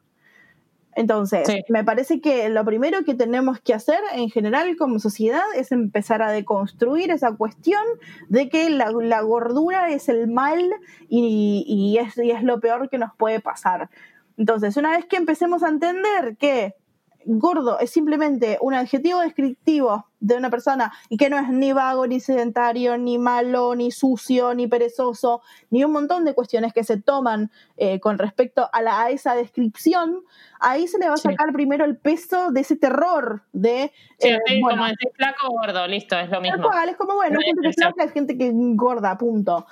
B: Entonces, me parece que lo primero que tenemos que hacer en general como sociedad es empezar a deconstruir esa cuestión de que la, gordura es el mal y, es, y, es, lo peor que nos puede pasar. Entonces, una vez que empecemos a entender que gordo es simplemente un adjetivo descriptivo de una persona y que no es ni vago, ni sedentario, ni malo, ni sucio, ni perezoso, ni un montón de cuestiones que se toman eh, con respecto a, la, esa descripción, ahí se le va a sacar primero el peso de ese terror de...
A: Sí, eh, como decir flaco o gordo, listo, es lo mismo.
B: es como, bueno, gente que es flaca es gente que gorda, punto.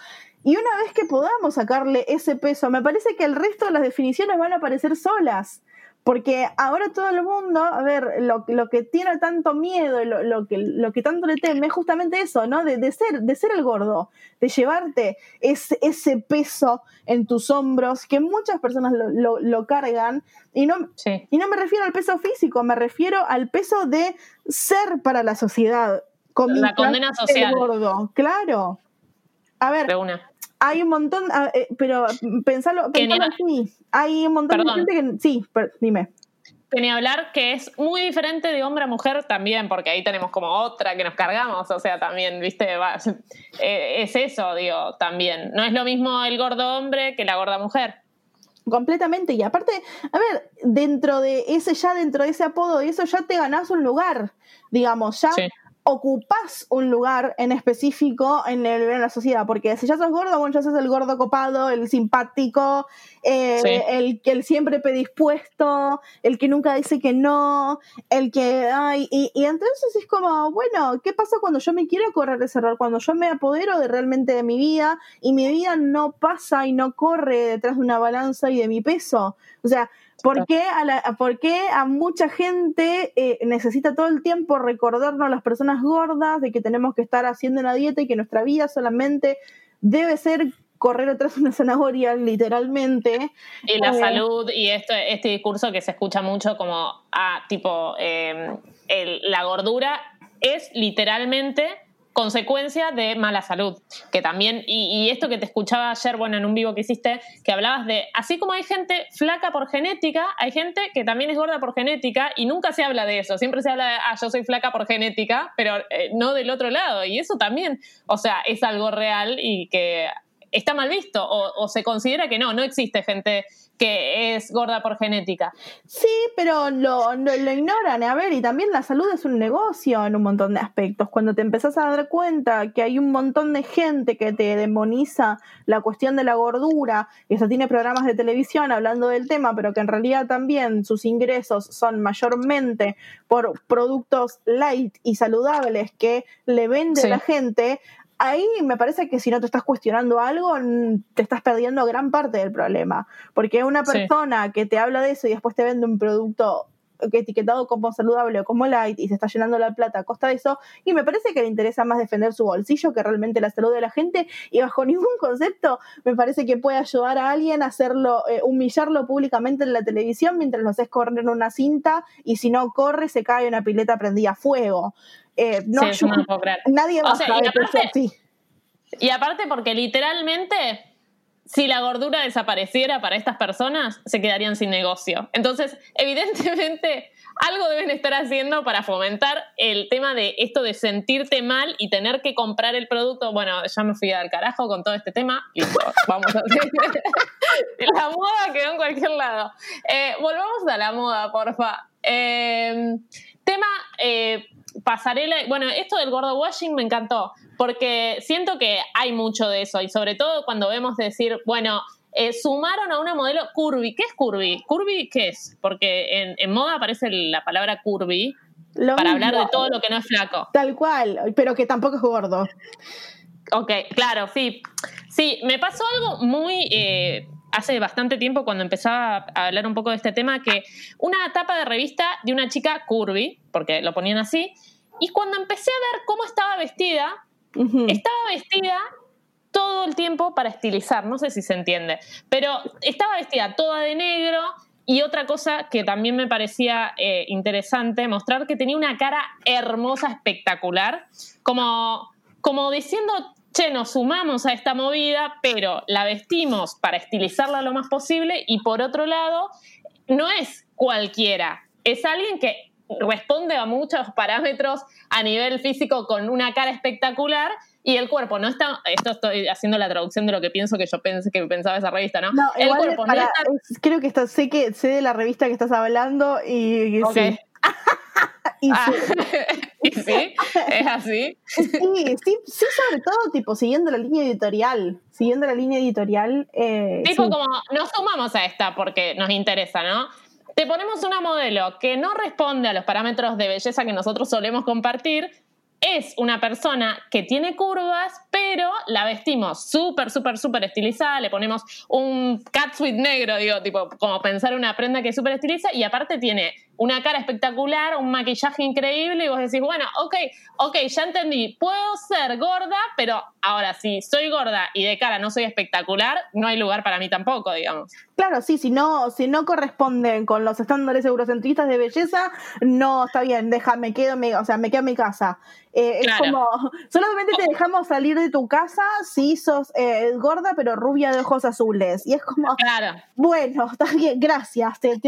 B: Y una vez que podamos sacarle ese peso, me parece que el resto de las definiciones van a aparecer solas. Porque ahora todo el mundo, a ver, lo, lo que tiene tanto miedo, lo, lo, que, lo que tanto le teme es justamente eso, ¿no? De, de, ser, de ser el gordo, de llevarte ese, ese peso en tus hombros, que muchas personas lo, lo cargan. Y no, y no me refiero al peso físico, me refiero al peso de ser para la sociedad.
A: La condena social.
B: Gordo, claro. A ver, hay un montón, eh, pero pensalo, así. Hay un montón de gente que. Sí, dime.
A: Tenía hablar que es muy diferente de hombre a mujer también, porque ahí tenemos como otra que nos cargamos, o sea, también, viste, eh, es eso, digo, también. No es lo mismo el gordo hombre que la gorda mujer.
B: Completamente, y aparte, a ver, dentro de ese, ya dentro de ese apodo y eso ya te ganás un lugar, digamos, ya ocupas un lugar en específico en, la sociedad, porque si ya sos gordo, bueno, ya sos el gordo copado, el simpático, eh, el que el siempre predispuesto, el que nunca dice que no, el que, ay, y, y, entonces es como, bueno, ¿qué pasa cuando yo me quiero correr ese error? Cuando yo me apodero de realmente de mi vida y mi vida no pasa y no corre detrás de una balanza y de mi peso. O sea, ¿Por qué a, a mucha gente eh, necesita todo el tiempo recordarnos a las personas gordas de que tenemos que estar haciendo una dieta y que nuestra vida solamente debe ser correr atrás de una zanahoria, literalmente?
A: Y la eh, salud y esto, este discurso que se escucha mucho como, ah, tipo, eh, la gordura es literalmente consecuencia de mala salud. Que también, y, esto que te escuchaba ayer, bueno, en un vivo que hiciste, que hablabas de, así como hay gente flaca por genética, hay gente que también es gorda por genética y nunca se habla de eso. Siempre se habla de, ah, yo soy flaca por genética, pero eh, no del otro lado. Y eso también, o sea, es algo real y que está mal visto o, o se considera que no, no existe gente que es gorda por genética.
B: Sí, pero lo, lo, ignoran. A ver, y también la salud es un negocio en un montón de aspectos. Cuando te empezás a dar cuenta que hay un montón de gente que te demoniza la cuestión de la gordura, y eso tiene programas de televisión hablando del tema, pero que en realidad también sus ingresos son mayormente por productos light y saludables que le vende la gente, ahí me parece que si no te estás cuestionando algo, te estás perdiendo gran parte del problema. Porque una persona que te habla de eso y después te vende un producto etiquetado como saludable o como light y se está llenando la plata a costa de eso. Y me parece que le interesa más defender su bolsillo que realmente la salud de la gente. Y bajo ningún concepto me parece que puede ayudar a alguien a hacerlo, eh, humillarlo públicamente en la televisión mientras lo haces correr en una cinta y si no corre se cae una pileta prendida a fuego. Eh, no, nadie va a saber
A: Y aparte porque literalmente si la gordura desapareciera para estas personas, se quedarían sin negocio. Entonces, evidentemente, algo deben estar haciendo para fomentar el tema de esto de sentirte mal y tener que comprar el producto. Bueno, ya me fui al carajo con todo este tema. vamos a hacer. la moda quedó en cualquier lado. Eh, volvamos a la moda, porfa. Eh, tema eh, pasarela. Bueno, esto del gordo washing me encantó porque siento que hay mucho de eso y sobre todo cuando vemos decir, bueno, eh, sumaron a una modelo curvy. ¿Qué es curvy? ¿Curvy qué es? Porque en, moda aparece la palabra curvy para hablar de todo lo que no es flaco.
B: Tal cual, pero que tampoco es gordo.
A: Ok, claro, sí. Sí, me pasó algo muy... Eh, hace bastante tiempo cuando empezaba a hablar un poco de este tema, que una tapa de revista de una chica curvy, porque lo ponían así, y cuando empecé a ver cómo estaba vestida, estaba vestida todo el tiempo para estilizar, no sé si se entiende, pero estaba vestida toda de negro y otra cosa que también me parecía eh, interesante, mostrar que tenía una cara hermosa, espectacular, como, como diciendo, che, nos sumamos a esta movida, pero la vestimos para estilizarla lo más posible y por otro lado, no es cualquiera, es alguien que responde a muchos parámetros a nivel físico con una cara espectacular y el cuerpo no está, esto estoy haciendo la traducción de lo que pienso que yo pensé que pensaba esa revista, ¿no?
B: el cuerpo no está... creo que está, sé que sé de la revista que estás hablando y, sí.
A: Ah, y, sí. es así.
B: Sí, sí, sí, sobre todo, tipo, siguiendo la línea editorial. Siguiendo la línea editorial. Eh,
A: tipo, como, nos sumamos a esta porque nos interesa, ¿no? te ponemos una modelo que no responde a los parámetros de belleza que nosotros solemos compartir, es una persona que tiene curvas, pero la vestimos súper, súper, súper estilizada, le ponemos un catsuit negro, digo, tipo, como pensar una prenda que es súper estiliza, y aparte tiene una cara espectacular, un maquillaje increíble, y vos decís, bueno, ok, ok, ya entendí, puedo ser gorda, pero ahora si soy gorda y de cara no soy espectacular, no hay lugar para mí tampoco, digamos.
B: Claro, sí, si no, si no corresponden con los estándares eurocentristas de belleza, no está bien, déjame, quedo, o sea, me quedo en mi casa. Eh, es como, solamente te dejamos salir de tu casa si sos eh, gorda pero rubia de ojos azules. Y es como,
A: claro.
B: bueno, está bien, gracias.
A: es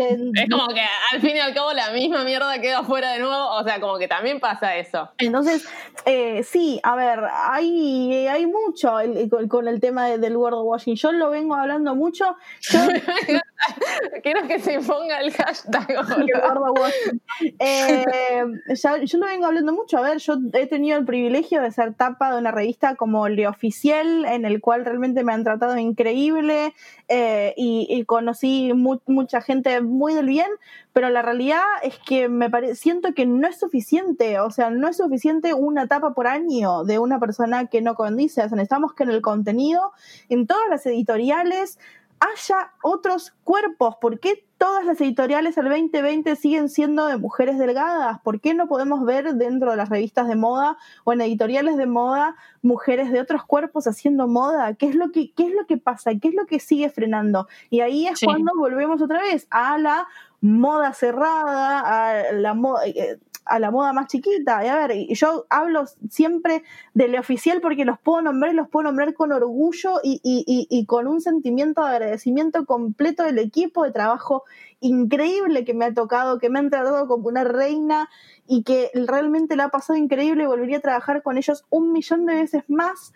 A: como que al fin y al cabo la misma mierda queda afuera de nuevo, o sea, como que también pasa eso.
B: Entonces, eh, sí, a ver, hay, hay mucho con, el tema del gordo washing. Yo lo vengo hablando mucho.
A: Quiero que se ponga el hashtag.
B: Eh, yo lo vengo hablando mucho. A ver, yo he tenido el privilegio de ser tapa de una revista como Le Oficial, en el cual realmente me han tratado increíble eh, y, conocí mucha gente muy del bien, pero la realidad es que me siento que no es suficiente, o sea, no es suficiente una tapa por año de una persona que no condice. O sea, necesitamos que en el contenido, en todas las editoriales, haya otros cuerpos. ¿Por qué todas las editoriales del 2020 siguen siendo de mujeres delgadas? ¿Por qué no podemos ver dentro de las revistas de moda o en editoriales de moda mujeres de otros cuerpos haciendo moda? ¿Qué es lo que, qué es lo que pasa? ¿Qué es lo que sigue frenando? Y ahí es cuando volvemos otra vez a la moda cerrada, a la moda... Eh, a la moda más chiquita. Y a ver, yo hablo siempre del oficial porque los puedo nombrar y los puedo nombrar con orgullo y, y, y, con un sentimiento de agradecimiento completo del equipo de trabajo increíble que me ha tocado, que me han tratado como una reina y que realmente le ha pasado increíble y volvería a trabajar con ellos un millón de veces más.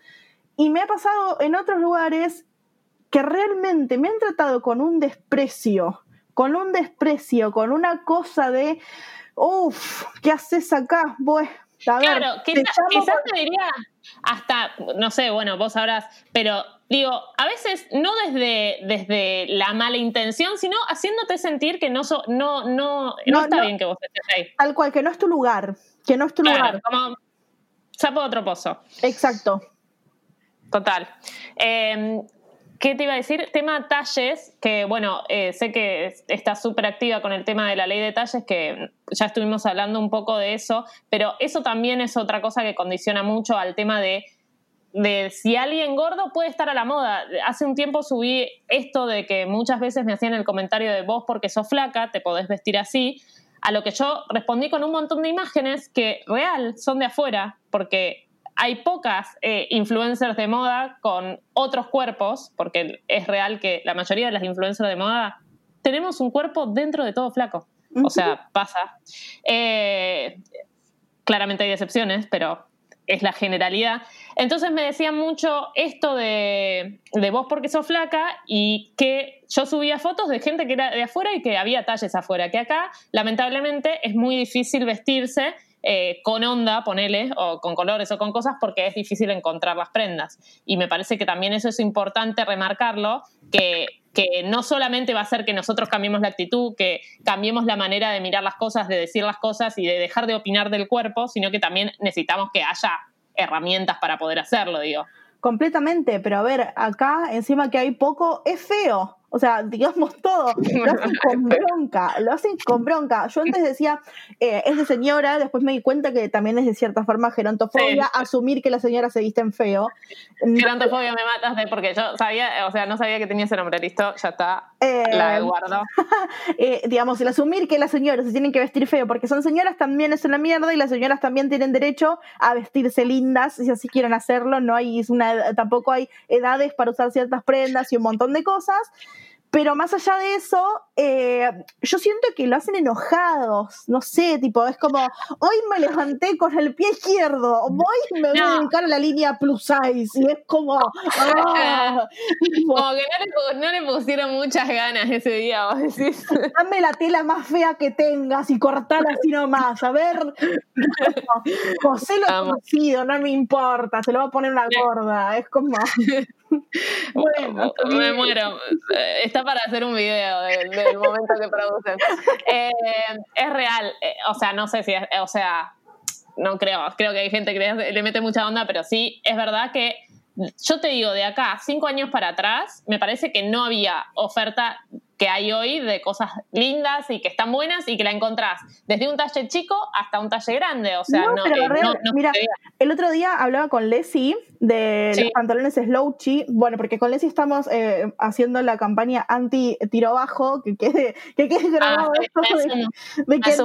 B: Y me ha pasado en otros lugares que realmente me han tratado con un desprecio, con un desprecio, con una cosa de uff, ¿qué haces acá? Pues,
A: claro, quizás te diría hasta, no sé, bueno, vos sabrás, pero digo, a veces no desde, desde la mala intención, sino haciéndote sentir que no, no, no, no, está bien que vos estés ahí.
B: Tal cual, que no es tu lugar, que no es tu lugar.
A: como sapo de otro pozo.
B: Exacto.
A: Total. Em, ¿Qué te iba a decir? Tema talles, que bueno, eh, sé que estás súper activa con el tema de la ley de talles, que ya estuvimos hablando un poco de eso, pero eso también es otra cosa que condiciona mucho al tema de, de si alguien gordo puede estar a la moda. Hace un tiempo subí esto de que muchas veces me hacían el comentario de vos porque sos flaca, te podés vestir así, a lo que yo respondí con un montón de imágenes que real son de afuera, porque hay pocas eh, influencers de moda con otros cuerpos, porque es real que la mayoría de las influencers de moda tenemos un cuerpo dentro de todo flaco. O sea, pasa. Eh, claramente hay excepciones, pero es la generalidad. Entonces me decían mucho esto de, de vos porque sos flaca y que yo subía fotos de gente que era de afuera y que había talles afuera, que acá lamentablemente es muy difícil vestirse eh, con onda, ponele, o con colores o con cosas, porque es difícil encontrar las prendas. Y me parece que también eso es importante remarcarlo, que, que no solamente va a ser que nosotros cambiemos la actitud, que cambiemos la manera de mirar las cosas, de decir las cosas y de dejar de opinar del cuerpo, sino que también necesitamos que haya herramientas para poder hacerlo, digo.
B: Completamente, pero a ver, acá encima que hay poco, es feo. O sea, digamos todo, lo hacen con bronca, lo hacen con bronca. Yo antes decía, eh, es de señora, después me di cuenta que también es de cierta forma gerontofobia, asumir que las señoras se visten feo.
A: Gerontofobia me matas porque yo sabía, o sea, no sabía que tenía ese nombre, listo, ya está, la guardo.
B: eh, digamos, el asumir que las señoras se tienen que vestir feo porque son señoras también es una mierda y las señoras también tienen derecho a vestirse lindas si así quieren hacerlo, no hay una, tampoco hay edades para usar ciertas prendas y un montón de cosas. Pero más allá de eso, eh, yo siento que lo hacen enojados, no sé, tipo, es como, hoy me levanté con el pie izquierdo, hoy me voy a dedicar a la línea plus size, y es como,
A: como que no le, pusieron muchas ganas ese día, vos decís.
B: Dame la tela más fea que tengas y cortala así nomás, a ver, José lo conocido, no me importa, se lo va a poner una gorda, es como...
A: bueno, me muero. Está para hacer un video del, momento que producen. Eh, es real, eh, o sea, no sé si es, o sea, no creo, creo que hay gente que le, mete mucha onda, pero sí, es verdad que yo te digo, de acá, cinco años para atrás, me parece que no había oferta que hay hoy de cosas lindas y que están buenas y que la encontrás desde un talle chico hasta un talle grande. O sea, no,
B: eh, mira, el otro día hablaba con Leslie de los pantalones Slouchy. Bueno, porque con Leslie estamos eh, haciendo la campaña anti-tiro bajo, que quede, que quede grabado
A: ah, de, que,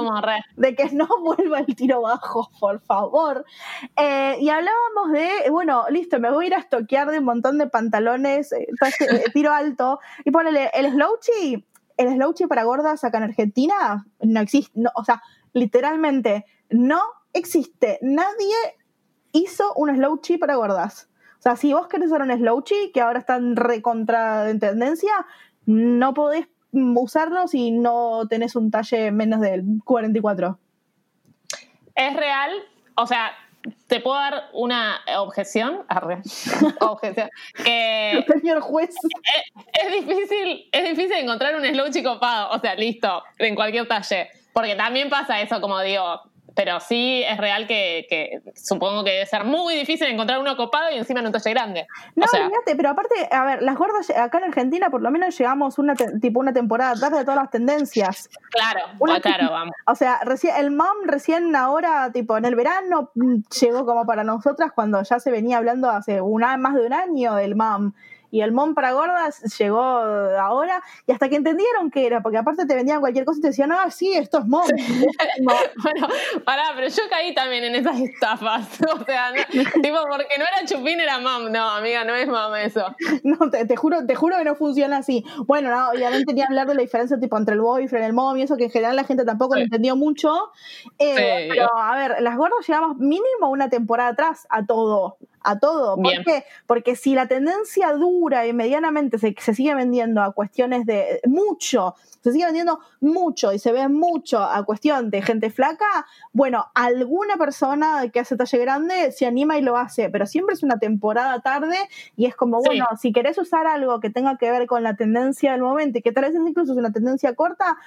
B: de, que, no vuelva el tiro bajo, por favor. Eh, y hablábamos de, bueno, listo, me voy a ir a estoquear de un montón de pantalones, tiro alto, y ponele el Slouchy el slouchy para gordas acá en Argentina no existe, o sea, literalmente no existe. Nadie hizo un slouchy para gordas. O sea, si vos querés usar un slouchy, que ahora están recontra en tendencia, no podés usarlo si no tenés un talle menos del 44.
A: Es real, o sea, te puedo dar una objeción. objeción.
B: Señor juez.
A: Es, difícil, es difícil encontrar un slow copado. O sea, listo, en cualquier talle. Porque también pasa eso, como digo, pero sí es real que, supongo que debe ser muy difícil encontrar uno copado y encima en un talle grande.
B: No, fíjate, pero aparte, a ver, las gordas acá en Argentina por lo menos llegamos una tipo una temporada tarde de todas las tendencias.
A: Claro, claro, vamos.
B: O sea, recién, el mom recién ahora, tipo en el verano, mm, llegó como para nosotras cuando ya se venía hablando hace una, más de un año del mom y el Mon para gordas llegó ahora y hasta que entendieron que era, porque aparte te vendían cualquier cosa y te decían, ah, sí, esto es Mon.
A: bueno, pará, pero yo caí también en esas estafas. O sea, tipo, porque no era chupín, era mam. No, amiga, no es mam eso.
B: No, te, juro, te juro que no funciona así. Bueno, no, obviamente ni hablar de la diferencia tipo entre el boyfriend, el mom y eso, que en general la gente tampoco lo entendió mucho. Eh, pero, a ver, las gordas llegamos mínimo una temporada atrás a todo a todo. ¿Por qué? Porque si la tendencia dura y medianamente se, se, sigue vendiendo a cuestiones de mucho, se sigue vendiendo mucho y se ve mucho a cuestión de gente flaca, bueno, alguna persona que hace talle grande se anima y lo hace, pero siempre es una temporada tarde y es como, bueno, si querés usar algo que tenga que ver con la tendencia del momento y que tal vez incluso es una tendencia corta,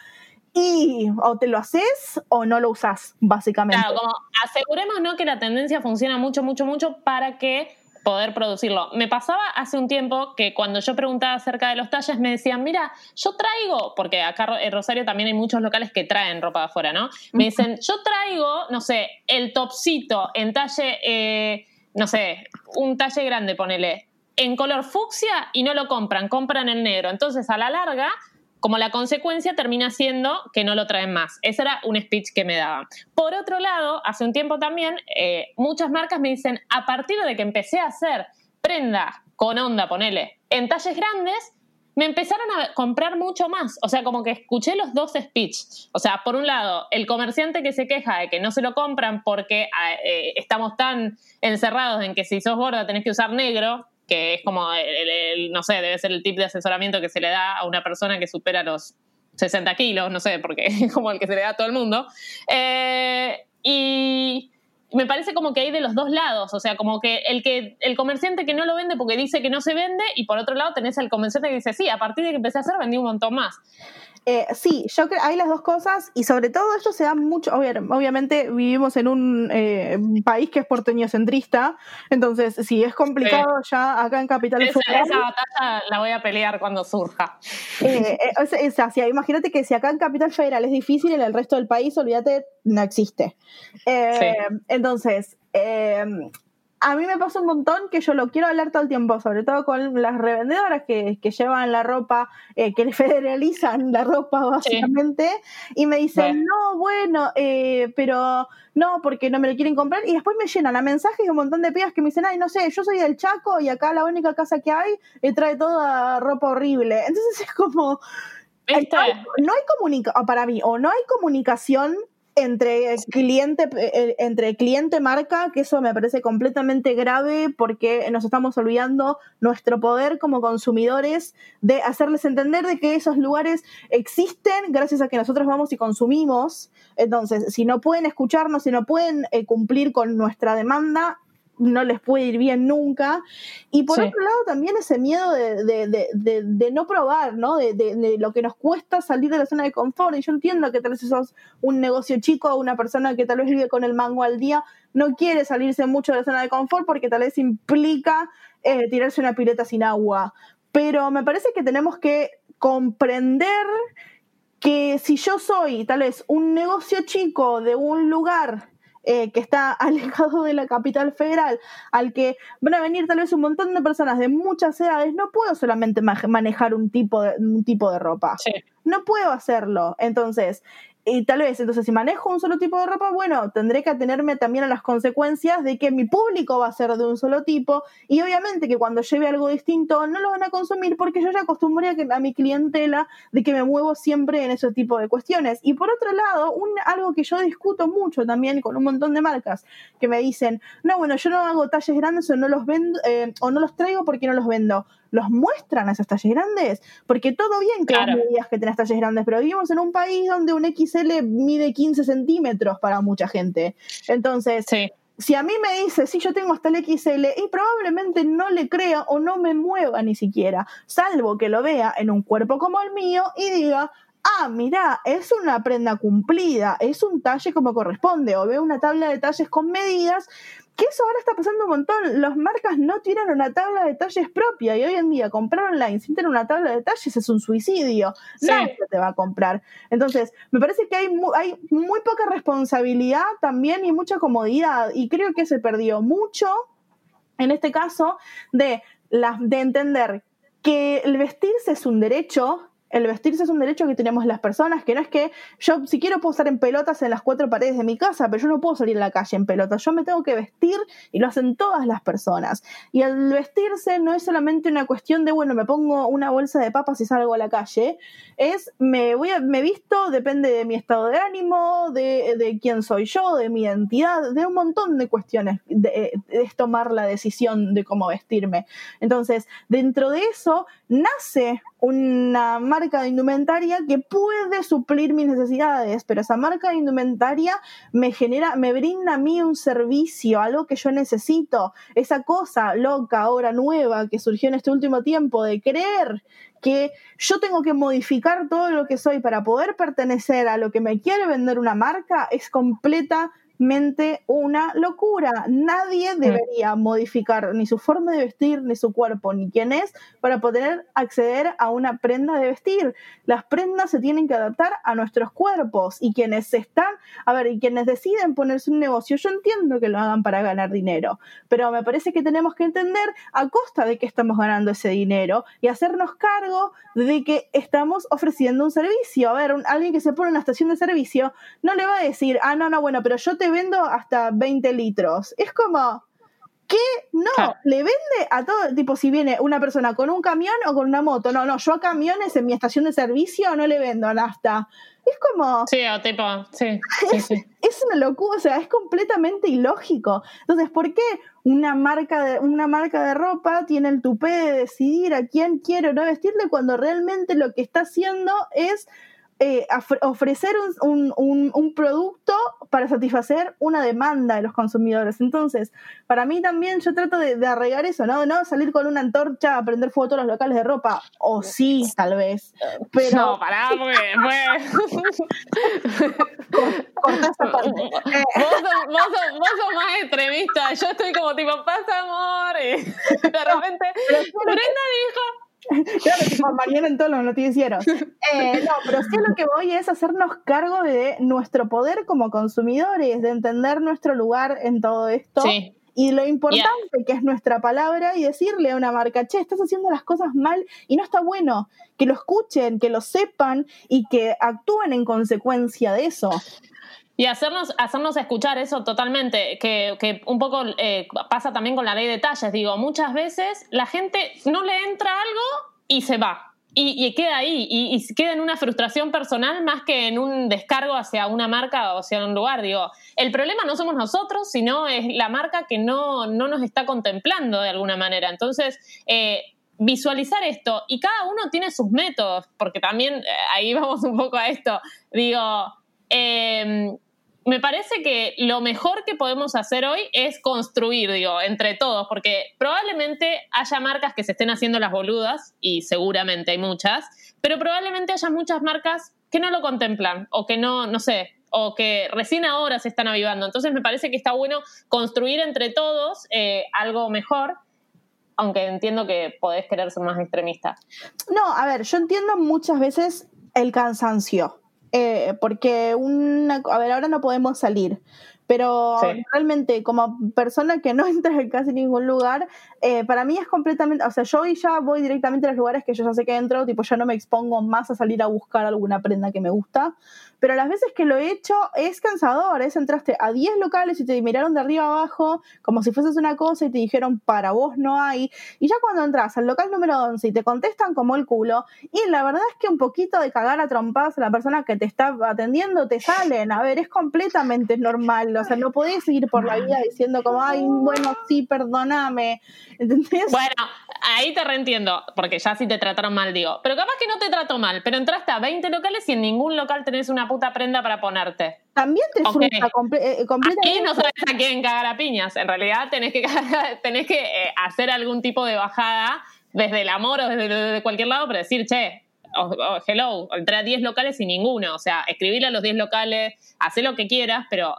B: y o te lo haces o no lo usas, básicamente.
A: Claro, como asegurémonos que la tendencia funciona mucho, mucho, mucho para que poder producirlo. Me pasaba hace un tiempo que cuando yo preguntaba acerca de los talles me decían, mira, yo traigo, porque acá en Rosario también hay muchos locales que traen ropa de afuera, ¿no? Me dicen, yo traigo, no sé, el topsito en talle, eh, no sé, un talle grande, ponele, en color fucsia y no lo compran, compran en negro. Entonces, a la larga, como la consecuencia termina siendo que no lo traen más. Ese era un speech que me daban. Por otro lado, hace un tiempo también, eh, muchas marcas me dicen, a partir de que empecé a hacer prenda con onda, ponele, en talles grandes, me empezaron a comprar mucho más. O sea, como que escuché los dos speech. O sea, por un lado, el comerciante que se queja de que no se lo compran porque ah, eh, estamos tan encerrados en que si sos gorda tenés que usar negro, que es como, el, no sé, debe ser el tipo de asesoramiento que se le da a una persona que supera los 60 kilos, no sé, porque es como el que se le da a todo el mundo. Eh, y me parece como que hay de los dos lados, o sea, como que el que el comerciante que no lo vende porque dice que no se vende y por otro lado tenés al comerciante que dice, sí, a partir de que empecé a hacer vendí un montón más.
B: Eh, sí, yo creo hay las dos cosas y sobre todo esto se da mucho, obviamente vivimos en un eh, país que es porteño centrista, entonces si es complicado ya acá en Capital
A: esa, Federal. Esa batalla la voy a pelear cuando surja.
B: Eh, eh imagínate que si acá en Capital Federal es difícil, en el resto del país, olvídate, no existe. Entonces, a mí me pasa un montón que yo lo quiero hablar todo el tiempo, sobre todo con las revendedoras que, llevan la ropa, eh, que federalizan la ropa básicamente, y me dicen, no, bueno, eh, pero no, porque no me lo quieren comprar, y después me llenan a mensajes y un montón de pibas que me dicen, ay, no sé, yo soy del Chaco y acá la única casa que hay eh, trae toda ropa horrible. Entonces es como... No hay comunicación, para mí, o no hay comunicación entre cliente, eh, entre cliente marca, que eso me parece completamente grave porque nos estamos olvidando nuestro poder como consumidores de hacerles entender de que esos lugares existen gracias a que nosotros vamos y consumimos. Entonces, si no pueden escucharnos, si no pueden eh, cumplir con nuestra demanda, no les puede ir bien nunca. Y por otro lado también ese miedo de, no probar, ¿no? De, lo que nos cuesta salir de la zona de confort. Y yo entiendo que tal vez sos un negocio chico, una persona que tal vez vive con el mango al día, no quiere salirse mucho de la zona de confort porque tal vez implica eh, tirarse una pileta sin agua. Pero me parece que tenemos que comprender que si yo soy tal vez un negocio chico de un lugar eh, que está alejado de la capital federal, al que van a venir tal vez un montón de personas de muchas edades, no puedo solamente manejar un tipo de, un tipo de ropa. No puedo hacerlo. Entonces, y tal vez, entonces, si manejo un solo tipo de ropa, bueno, tendré que atenerme también a las consecuencias de que mi público va a ser de un solo tipo y obviamente que cuando lleve algo distinto no lo van a consumir porque yo ya acostumbré a, que, a mi clientela de que me muevo siempre en ese tipo de cuestiones. Y por otro lado, un, algo que yo discuto mucho también con un montón de marcas que me dicen, no, bueno, yo no hago talles grandes o no los vendo eh, o no los traigo porque no los vendo los muestran a esas talles grandes, porque todo bien que claro. me digas que tenés talles grandes, pero vivimos en un país donde un XL mide 15 centímetros para mucha gente. Entonces, si a mí me dice, si yo tengo hasta el XL, y probablemente no le crea o no me mueva ni siquiera, salvo que lo vea en un cuerpo como el mío y diga, ah, mira, es una prenda cumplida, es un talle como corresponde, o veo una tabla de talles con medidas que eso ahora está pasando un montón. Las marcas no tienen una tabla de talles propia y hoy en día comprar online sin tener una tabla de talles es un suicidio. Nadie te va a comprar. Entonces, me parece que hay muy, hay muy poca responsabilidad también y mucha comodidad y creo que se perdió mucho en este caso de, la, de entender que el vestirse es un derecho el vestirse es un derecho que tenemos las personas, que no es que yo, si quiero, puedo estar en pelotas en las cuatro paredes de mi casa, pero yo no puedo salir a la calle en pelotas. Yo me tengo que vestir y lo hacen todas las personas. Y el vestirse no es solamente una cuestión de, bueno, me pongo una bolsa de papas y salgo a la calle. Es, me, voy a, me visto, depende de mi estado de ánimo, de, quién soy yo, de mi identidad, de un montón de cuestiones. De, es tomar la decisión de cómo vestirme. Entonces, dentro de eso, nace una marca de indumentaria que puede suplir mis necesidades, pero esa marca de indumentaria me genera, me brinda a mí un servicio, algo que yo necesito, esa cosa loca, ahora nueva que surgió en este último tiempo de creer que yo tengo que modificar todo lo que soy para poder pertenecer a lo que me quiere vender una marca es completa una locura. Nadie
A: Mm.
B: debería modificar ni su forma de vestir, ni su cuerpo, ni quién es, para poder acceder a una prenda de vestir. Las prendas se tienen que adaptar a nuestros cuerpos y quienes están, a ver, y quienes deciden ponerse un negocio, yo entiendo que lo hagan para ganar dinero, pero me parece que tenemos que entender a costa de que estamos ganando ese dinero y hacernos cargo de que estamos ofreciendo un servicio. A ver, un- alguien que se pone en una estación de servicio no le va a decir, ah, no, no, bueno, pero yo te vendo hasta 20 litros. Es como, ¿qué? No, le vende a todo, tipo, si viene una persona con un camión o con una moto. No, no, yo a camiones en mi estación de servicio no le vendo nafta. Es como,
A: Sí, o tipo, sí, sí, sí.
B: es una locura, o sea, es completamente ilógico. Entonces, ¿por qué una marca de, una marca de ropa tiene el tupé de decidir a quién quiere o no vestirle cuando realmente lo que está haciendo es eh, ofrecer un, un- un- un producto para satisfacer una demanda de los consumidores? Entonces, para mí también yo trato de, de arreglar eso, ¿no? No salir con una antorcha a prender fuego a todos los locales de ropa, o sí, tal vez, pero
A: No, pará, porque después.
B: cortá esa parte.
A: Vos sos, vos, sos, vos sos más extremista. Yo estoy como tipo, pasa amor. Y de repente, Brenda dijo.
B: Claro, tipo mañana en todos los noticieros. Eh, no, pero sí lo que voy es hacernos cargo de nuestro poder como consumidores, de entender nuestro lugar en todo esto.
A: Sí.
B: Y lo importante que es nuestra palabra y decirle a una marca, che, estás haciendo las cosas mal y no está bueno. Que lo escuchen, que lo sepan y que actúen en consecuencia de eso.
A: Y hacernos, hacernos escuchar eso totalmente, que, que un poco eh, pasa también con la ley de talles. Digo, muchas veces la gente no le entra algo y se va. Y, queda ahí, y, queda en una frustración personal más que en un descargo hacia una marca o hacia un lugar. Digo, el problema no somos nosotros, sino es la marca que no, no nos está contemplando de alguna manera. Entonces, eh, visualizar esto, y cada uno tiene sus métodos, porque también eh, ahí vamos un poco a esto. Digo, me parece que lo mejor que podemos hacer hoy es construir, digo, entre todos, porque probablemente haya marcas que se estén haciendo las boludas, y seguramente hay muchas, pero probablemente haya muchas marcas que no lo contemplan, o que no, no sé, o que recién ahora se están avivando. Entonces me parece que está bueno construir entre todos eh, algo mejor, aunque entiendo que podés querer ser más extremista.
B: No, a ver, yo entiendo muchas veces el cansancio. Eh, porque una, a ver, ahora no podemos salir, pero
A: Sí.
B: realmente como persona que no entra en casi ningún lugar, eh, para mí es completamente, o sea, yo hoy ya voy directamente a los lugares que yo ya sé que entro, tipo, ya no me expongo más a salir a buscar alguna prenda que me gusta, pero las veces que lo he hecho es cansador, es entraste a 10 locales y te miraron de arriba abajo como si fueses una cosa y te dijeron para vos no hay, y ya cuando entras al local número 11 y te contestan como el culo, y la verdad es que un poquito de cagar a trompadas a la persona que te está atendiendo te salen, a ver, es completamente normal, o sea, no podés ir por la vida diciendo como, ay, bueno, sí, perdóname, ¿entendés?
A: Bueno, ahí te reentiendo, porque ya sí te trataron mal, digo. Pero capaz que no te trató mal, pero entraste a 20 locales y en ningún local tenés una puta prenda para ponerte.
B: También te
A: ok.
B: frustra comple- eh,
A: Aquí no sabes a quién cagar a piñas. En realidad tenés que, tenés que eh, hacer algún tipo de bajada desde el amor o desde, desde cualquier lado, pero decir, che, oh, oh, hello, entré a 10 locales y ninguno. O sea, escribirle a los 10 locales, hacé lo que quieras, pero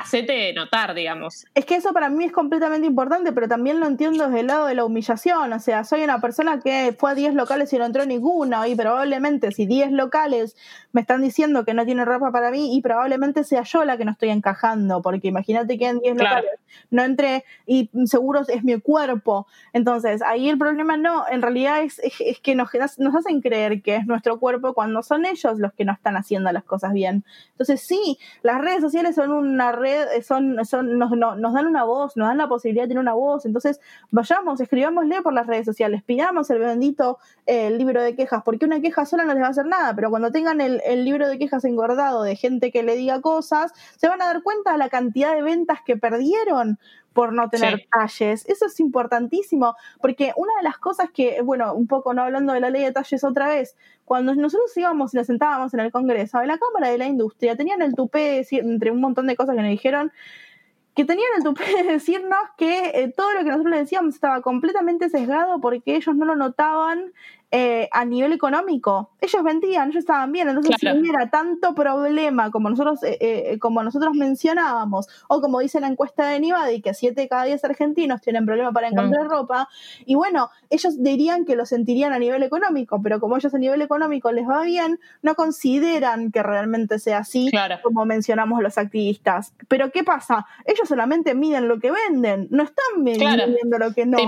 A: hacete notar, digamos.
B: Es que eso para mí es completamente importante, pero también lo entiendo desde el lado de la humillación. O sea, soy una persona que fue a 10 locales y no entró ninguno, y probablemente si 10 locales me están diciendo que no tienen ropa para mí, y probablemente sea yo la que no estoy encajando, porque imagínate que en 10
A: Claro.
B: locales no entré y seguro es mi cuerpo. Entonces, ahí el problema no, en realidad es, es, es que nos, nos hacen creer que es nuestro cuerpo cuando son ellos los que no están haciendo las cosas bien. Entonces, sí, las redes sociales son una red, eh, son, son, nos, no- nos dan una voz, nos dan la posibilidad de tener una voz. Entonces, vayamos, escribámosle por las redes sociales, pidamos el bendito eh, libro de quejas, porque una queja sola no les va a hacer nada, pero cuando tengan el, el libro de quejas engordado de gente que le diga cosas, se van a dar cuenta de la cantidad de ventas que perdieron por no tener
A: Sí.
B: talles. Eso es importantísimo, porque una de las cosas que, bueno, un poco no hablando de la ley de talles otra vez, cuando nosotros íbamos y nos sentábamos en el Congreso, en la Cámara de la Industria, tenían el tupé, entre un montón de cosas que nos dijeron, que tenían el tupé de decirnos que eh, todo lo que nosotros les decíamos estaba completamente sesgado porque ellos no lo notaban eh, a nivel económico. Ellos vendían, ellos estaban bien, entonces si hubiera tanto problema como nosotros, eh, eh, como nosotros mencionábamos, o como dice la encuesta de Nivadi, que 7 de cada 10 argentinos tienen problema para encontrar mm. ropa, y bueno, ellos dirían que lo sentirían a nivel económico, pero como ellos a nivel económico les va bien, no consideran que realmente sea así, como mencionamos los activistas. Pero ¿qué pasa? Ellos solamente miden lo que venden, no están midiendo lo que no.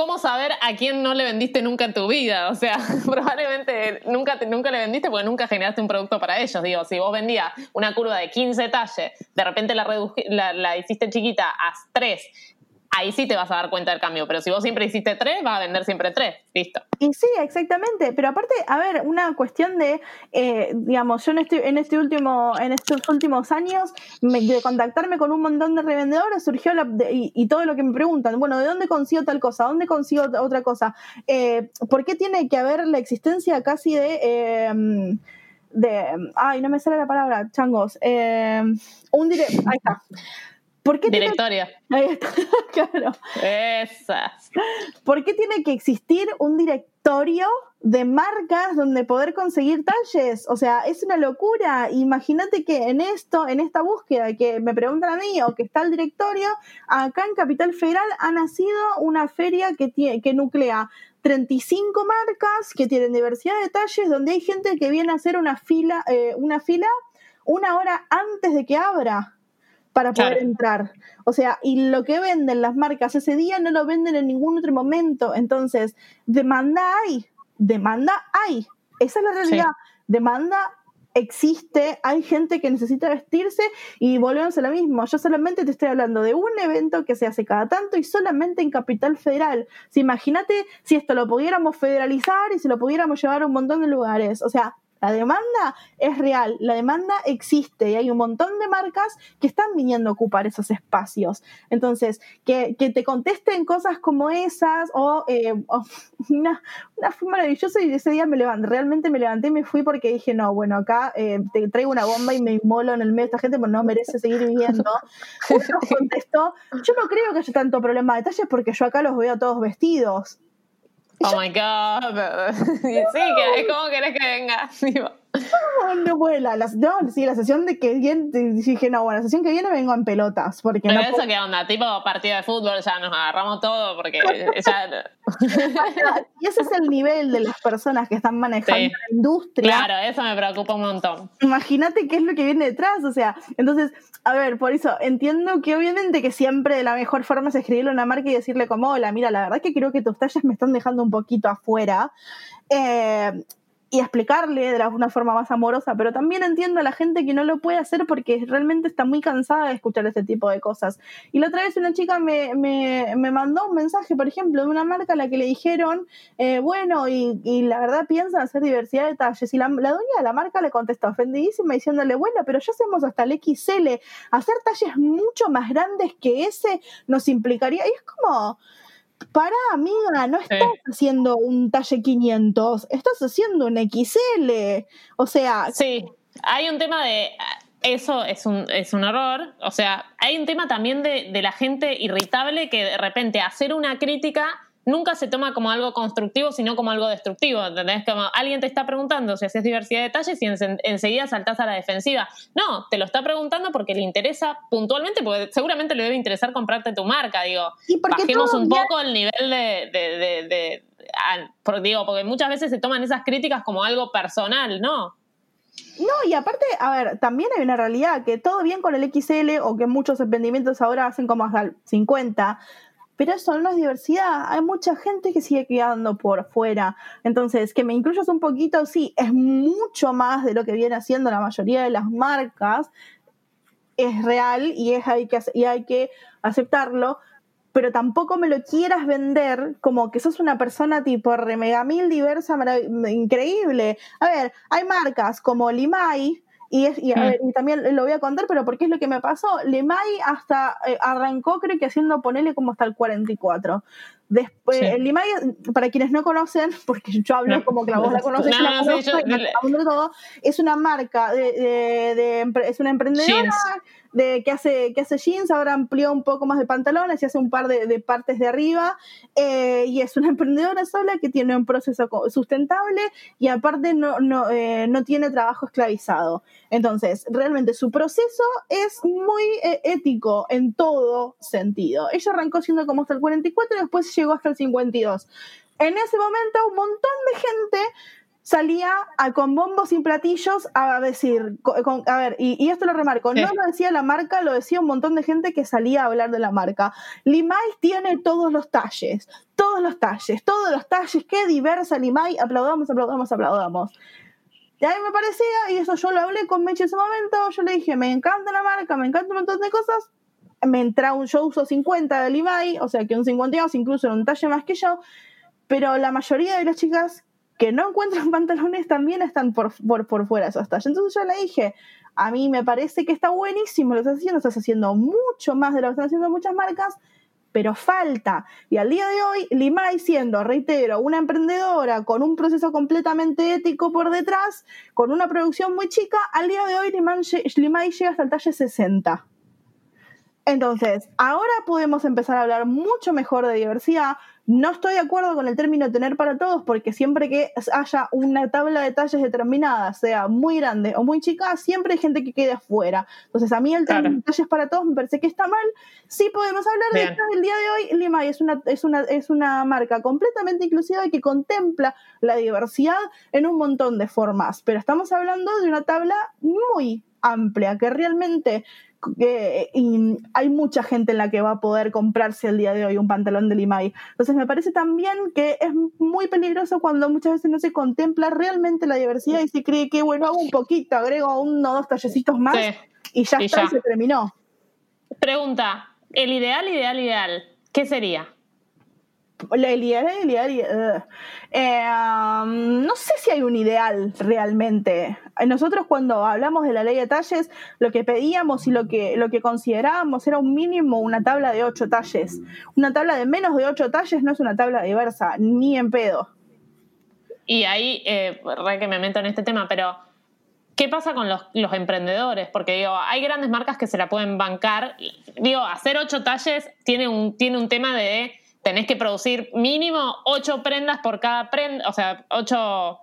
A: ¿Cómo saber a quién no le vendiste nunca en tu vida? O sea, probablemente nunca, nunca le vendiste porque nunca generaste un producto para ellos. Digo, si vos vendías una curva de 15 talles, de repente la, la, la hiciste chiquita a 3 ahí sí te vas a dar cuenta del cambio. Pero si vos siempre hiciste tres, vas a vender siempre tres. Listo.
B: Y sí, exactamente. Pero aparte, a ver, una cuestión de, eh, digamos, yo en este, en este último, en estos últimos años, de contactarme con un montón de revendedores, surgió y, todo lo que me preguntan, bueno, ¿de dónde consigo tal cosa? ¿Dónde consigo otra cosa? Eh, ¿Por qué tiene que haber la existencia casi de... Em, de, ay, no me sale la palabra, changos, un directo, ahí está,
A: ¿Por qué Directoria.
B: Tiene... claro.
A: Esas.
B: ¿Por qué tiene que existir un directorio de marcas donde poder conseguir talles? O sea, es una locura. Imagínate que en esto, en esta búsqueda que me preguntan a mí o que está el directorio, acá en Capital Federal ha nacido una feria que, tiene, que nuclea 35 marcas que tienen diversidad de talles, donde hay gente que viene a hacer una fila, eh, una fila una hora antes de que abra para poder entrar. O sea, y lo que venden las marcas ese día no lo venden en ningún otro momento. Entonces, demanda hay, demanda hay. Esa es la realidad. Demanda existe, hay gente que necesita vestirse y volvemos a lo mismo. Yo solamente te estoy hablando de un evento que se hace cada tanto y solamente en Capital Federal. Imagínate si esto lo pudiéramos federalizar y si lo pudiéramos llevar a un montón de lugares. O sea, la demanda es real, la demanda existe y hay un montón de marcas que están viniendo a ocupar esos espacios. Entonces, que, te contesten cosas como esas o, eh, una, una, fue maravilloso y ese día me levanté, realmente me levanté y me fui porque dije, no, bueno, acá eh, te traigo una bomba y me inmolo en el medio de esta gente, porque no merece seguir viviendo. Uno contestó, yo no creo que haya tanto problema de detalles porque yo acá los veo todos vestidos.
A: Oh my god. sí, que, ¿cómo querés que venga?
B: no vuela. La, no, sí, la sesión de que viene, dije, no, bueno, la sesión que viene vengo en pelotas. Porque
A: Pero
B: no
A: eso qué onda, tipo partido de fútbol, ya nos agarramos todo porque ya...
B: y ese es el nivel de las personas que están manejando la industria.
A: Claro, eso me preocupa un montón.
B: Imagínate qué es lo que viene detrás, o sea, entonces, a ver, por eso, entiendo que obviamente que siempre la mejor forma es escribirle a una marca y decirle como, hola, mira, la verdad que creo que tus tallas me están dejando un poquito afuera. Eh, y explicarle de una forma más amorosa, pero también entiendo a la gente que no lo puede hacer porque realmente está muy cansada de escuchar este tipo de cosas. Y la otra vez una chica me, me, me mandó un mensaje, por ejemplo, de una marca a la que le dijeron, eh, bueno, y, y, la verdad piensan hacer diversidad de talles. Y la, la dueña de la marca le contestó ofendidísima diciéndole, bueno, pero ya hacemos hasta el XL, hacer talles mucho más grandes que ese nos implicaría, y es como para amiga, no estás haciendo un talle 500, estás haciendo un XL. O sea...
A: Sí, hay un tema de... Eso es un, es un error. O sea, hay un tema también de, de la gente irritable que de repente hacer una crítica nunca se toma como algo constructivo, sino como algo destructivo. ¿Entendés? Como alguien te está preguntando si haces diversidad de detalles y enseguida saltás a la defensiva. No, te lo está preguntando porque le interesa puntualmente, porque seguramente le debe interesar comprarte tu marca. Digo, bajemos un poco el nivel de. de, de, digo, porque muchas veces se toman esas críticas como algo personal, ¿no?
B: No, y aparte, a ver, también hay una realidad que todo bien con el XL o que muchos emprendimientos ahora hacen como hasta 50, pero eso no es diversidad. Hay mucha gente que sigue quedando por fuera. Entonces, que me incluyas un poquito, sí, es mucho más de lo que viene haciendo la mayoría de las marcas. Es real y, es, hay, que, y hay que aceptarlo, pero tampoco me lo quieras vender como que sos una persona tipo remegamil diversa, increíble. A ver, hay marcas como Limay, y, es, y, mm. también lo voy a contar, pero porque es lo que me pasó. Lemay hasta eh, arrancó, creo que haciendo ponerle como hasta el 44. Después, el Limay, para quienes no conocen, porque yo hablo como que la vos la conoces, yo la conozco, todo, es una marca, de, de, es una emprendedora de que hace, que hace jeans, ahora amplió un poco más de pantalones y hace un par de, partes de arriba. Eh, y es una emprendedora sola que tiene un proceso sustentable y aparte no, no, eh, no tiene trabajo esclavizado. Entonces, realmente su proceso es muy eh, ético en todo sentido. Ella arrancó siendo como hasta el 44 y después llegó hasta el 52. En ese momento, un montón de gente salía a, con bombos y platillos a decir, a ver, y, esto lo remarco, no lo decía la marca, lo decía un montón de gente que salía a hablar de la marca. Limay tiene todos los talles, todos los talles, todos los talles, qué diversa Limay, aplaudamos, aplaudamos, aplaudamos. Y a mí me parecía, y eso yo lo hablé con Meche en ese momento, yo le dije, me encanta la marca, me encanta un montón de cosas, me entra un, yo uso 50 de Levi, o sea que un 52 incluso un talle más que yo, pero la mayoría de las chicas que no encuentran pantalones también están por, por, fuera de esos talles. Entonces yo le dije, a mí me parece que está buenísimo lo que estás haciendo, estás haciendo mucho más de lo que están haciendo muchas marcas, pero falta. Y al día de hoy, Limay siendo, reitero, una emprendedora con un proceso completamente ético por detrás, con una producción muy chica, al día de hoy Limay llega hasta el talle 60. Entonces, ahora podemos empezar a hablar mucho mejor de diversidad. No estoy de acuerdo con el término tener para todos, porque siempre que haya una tabla de talles determinada, sea muy grande o muy chica, siempre hay gente que quede afuera. Entonces, a mí el término de talles para todos me parece que está mal. Sí podemos hablar de esto el día de hoy. Limay es una, es, una, es una marca completamente inclusiva y que contempla la diversidad en un montón de formas. Pero estamos hablando de una tabla muy amplia, que realmente y hay mucha gente en la que va a poder comprarse el día de hoy un pantalón de Limay. Entonces me parece también que es muy peligroso cuando muchas veces no se contempla realmente la diversidad y se cree que, bueno, hago un poquito, agrego uno o dos tallecitos más y ya está, se terminó.
A: Pregunta, el ideal, ideal, ideal, ¿qué sería?
B: El ideal, el ideal, eh, um, no sé si hay un ideal realmente. Nosotros cuando hablamos de la ley de talles, lo que pedíamos y lo que, lo que considerábamos era un mínimo una tabla de ocho talles. Una tabla de menos de ocho talles no es una tabla diversa, ni en pedo.
A: Y ahí, eh, re que me meto en este tema, pero ¿qué pasa con los, los, emprendedores? Porque digo, hay grandes marcas que se la pueden bancar. Digo, hacer ocho talles tiene un, tiene un tema de tenés que producir mínimo ocho prendas por cada prenda, o sea, ocho,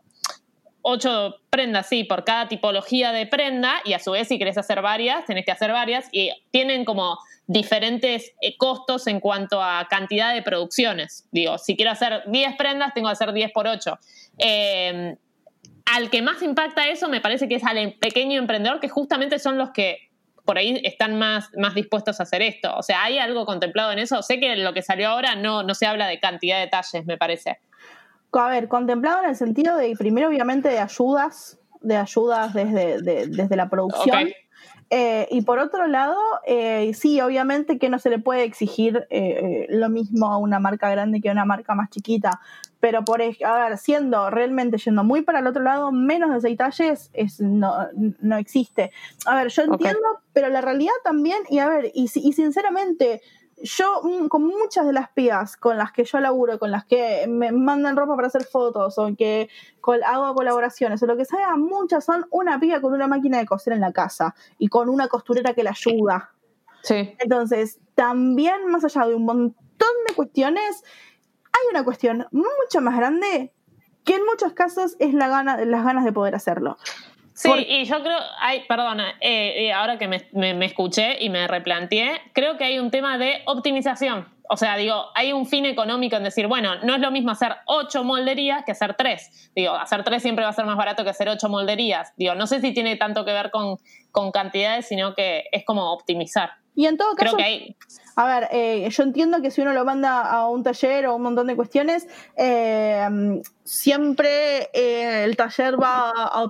A: ocho prendas, sí, por cada tipología de prenda, y a su vez, si querés hacer varias, tenés que hacer varias, y tienen como diferentes eh, costos en cuanto a cantidad de producciones. Digo, si quiero hacer 10 prendas, tengo que hacer 10 por 8. Eh, al que más impacta eso me parece que es al pequeño emprendedor, que justamente son los que por ahí están más, más dispuestos a hacer esto. O sea, ¿hay algo contemplado en eso? Sé que lo que salió ahora no, no se habla de cantidad de detalles, me parece.
B: A ver, contemplado en el sentido de, primero, obviamente, de ayudas, de ayudas desde, desde la producción. Eh, y por otro lado, eh, sí, obviamente que no se le puede exigir eh, lo mismo a una marca grande que a una marca más chiquita, pero por, a ver, siendo realmente yendo muy para el otro lado, menos de seis talles es, no, no existe. A ver, yo entiendo, pero la realidad también, y a ver, y, y sinceramente, yo mm, con muchas de las pibas con las que yo laburo, con las que me mandan ropa para hacer fotos o que hago colaboraciones o lo que sea, muchas son una piba con una máquina de coser en la casa y con una costurera que la ayuda.
A: Sí.
B: Entonces, también más allá de un montón de cuestiones, hay una cuestión mucho más grande que en muchos casos es la gana, las ganas de poder hacerlo.
A: Sí, y yo creo, ay, perdona, eh, eh, ahora que me, escuché y me replanteé, creo que hay un tema de optimización. O sea, digo, hay un fin económico en decir, bueno, no es lo mismo hacer ocho molderías que hacer tres. Digo, hacer tres siempre va a ser más barato que hacer ocho molderías. Digo, no sé si tiene tanto que ver con, con cantidades, sino que es como optimizar.
B: Y en todo caso,
A: Creo que hay...
B: a ver, eh, yo entiendo que si uno lo manda a un taller o un montón de cuestiones, eh, siempre eh, el taller va a,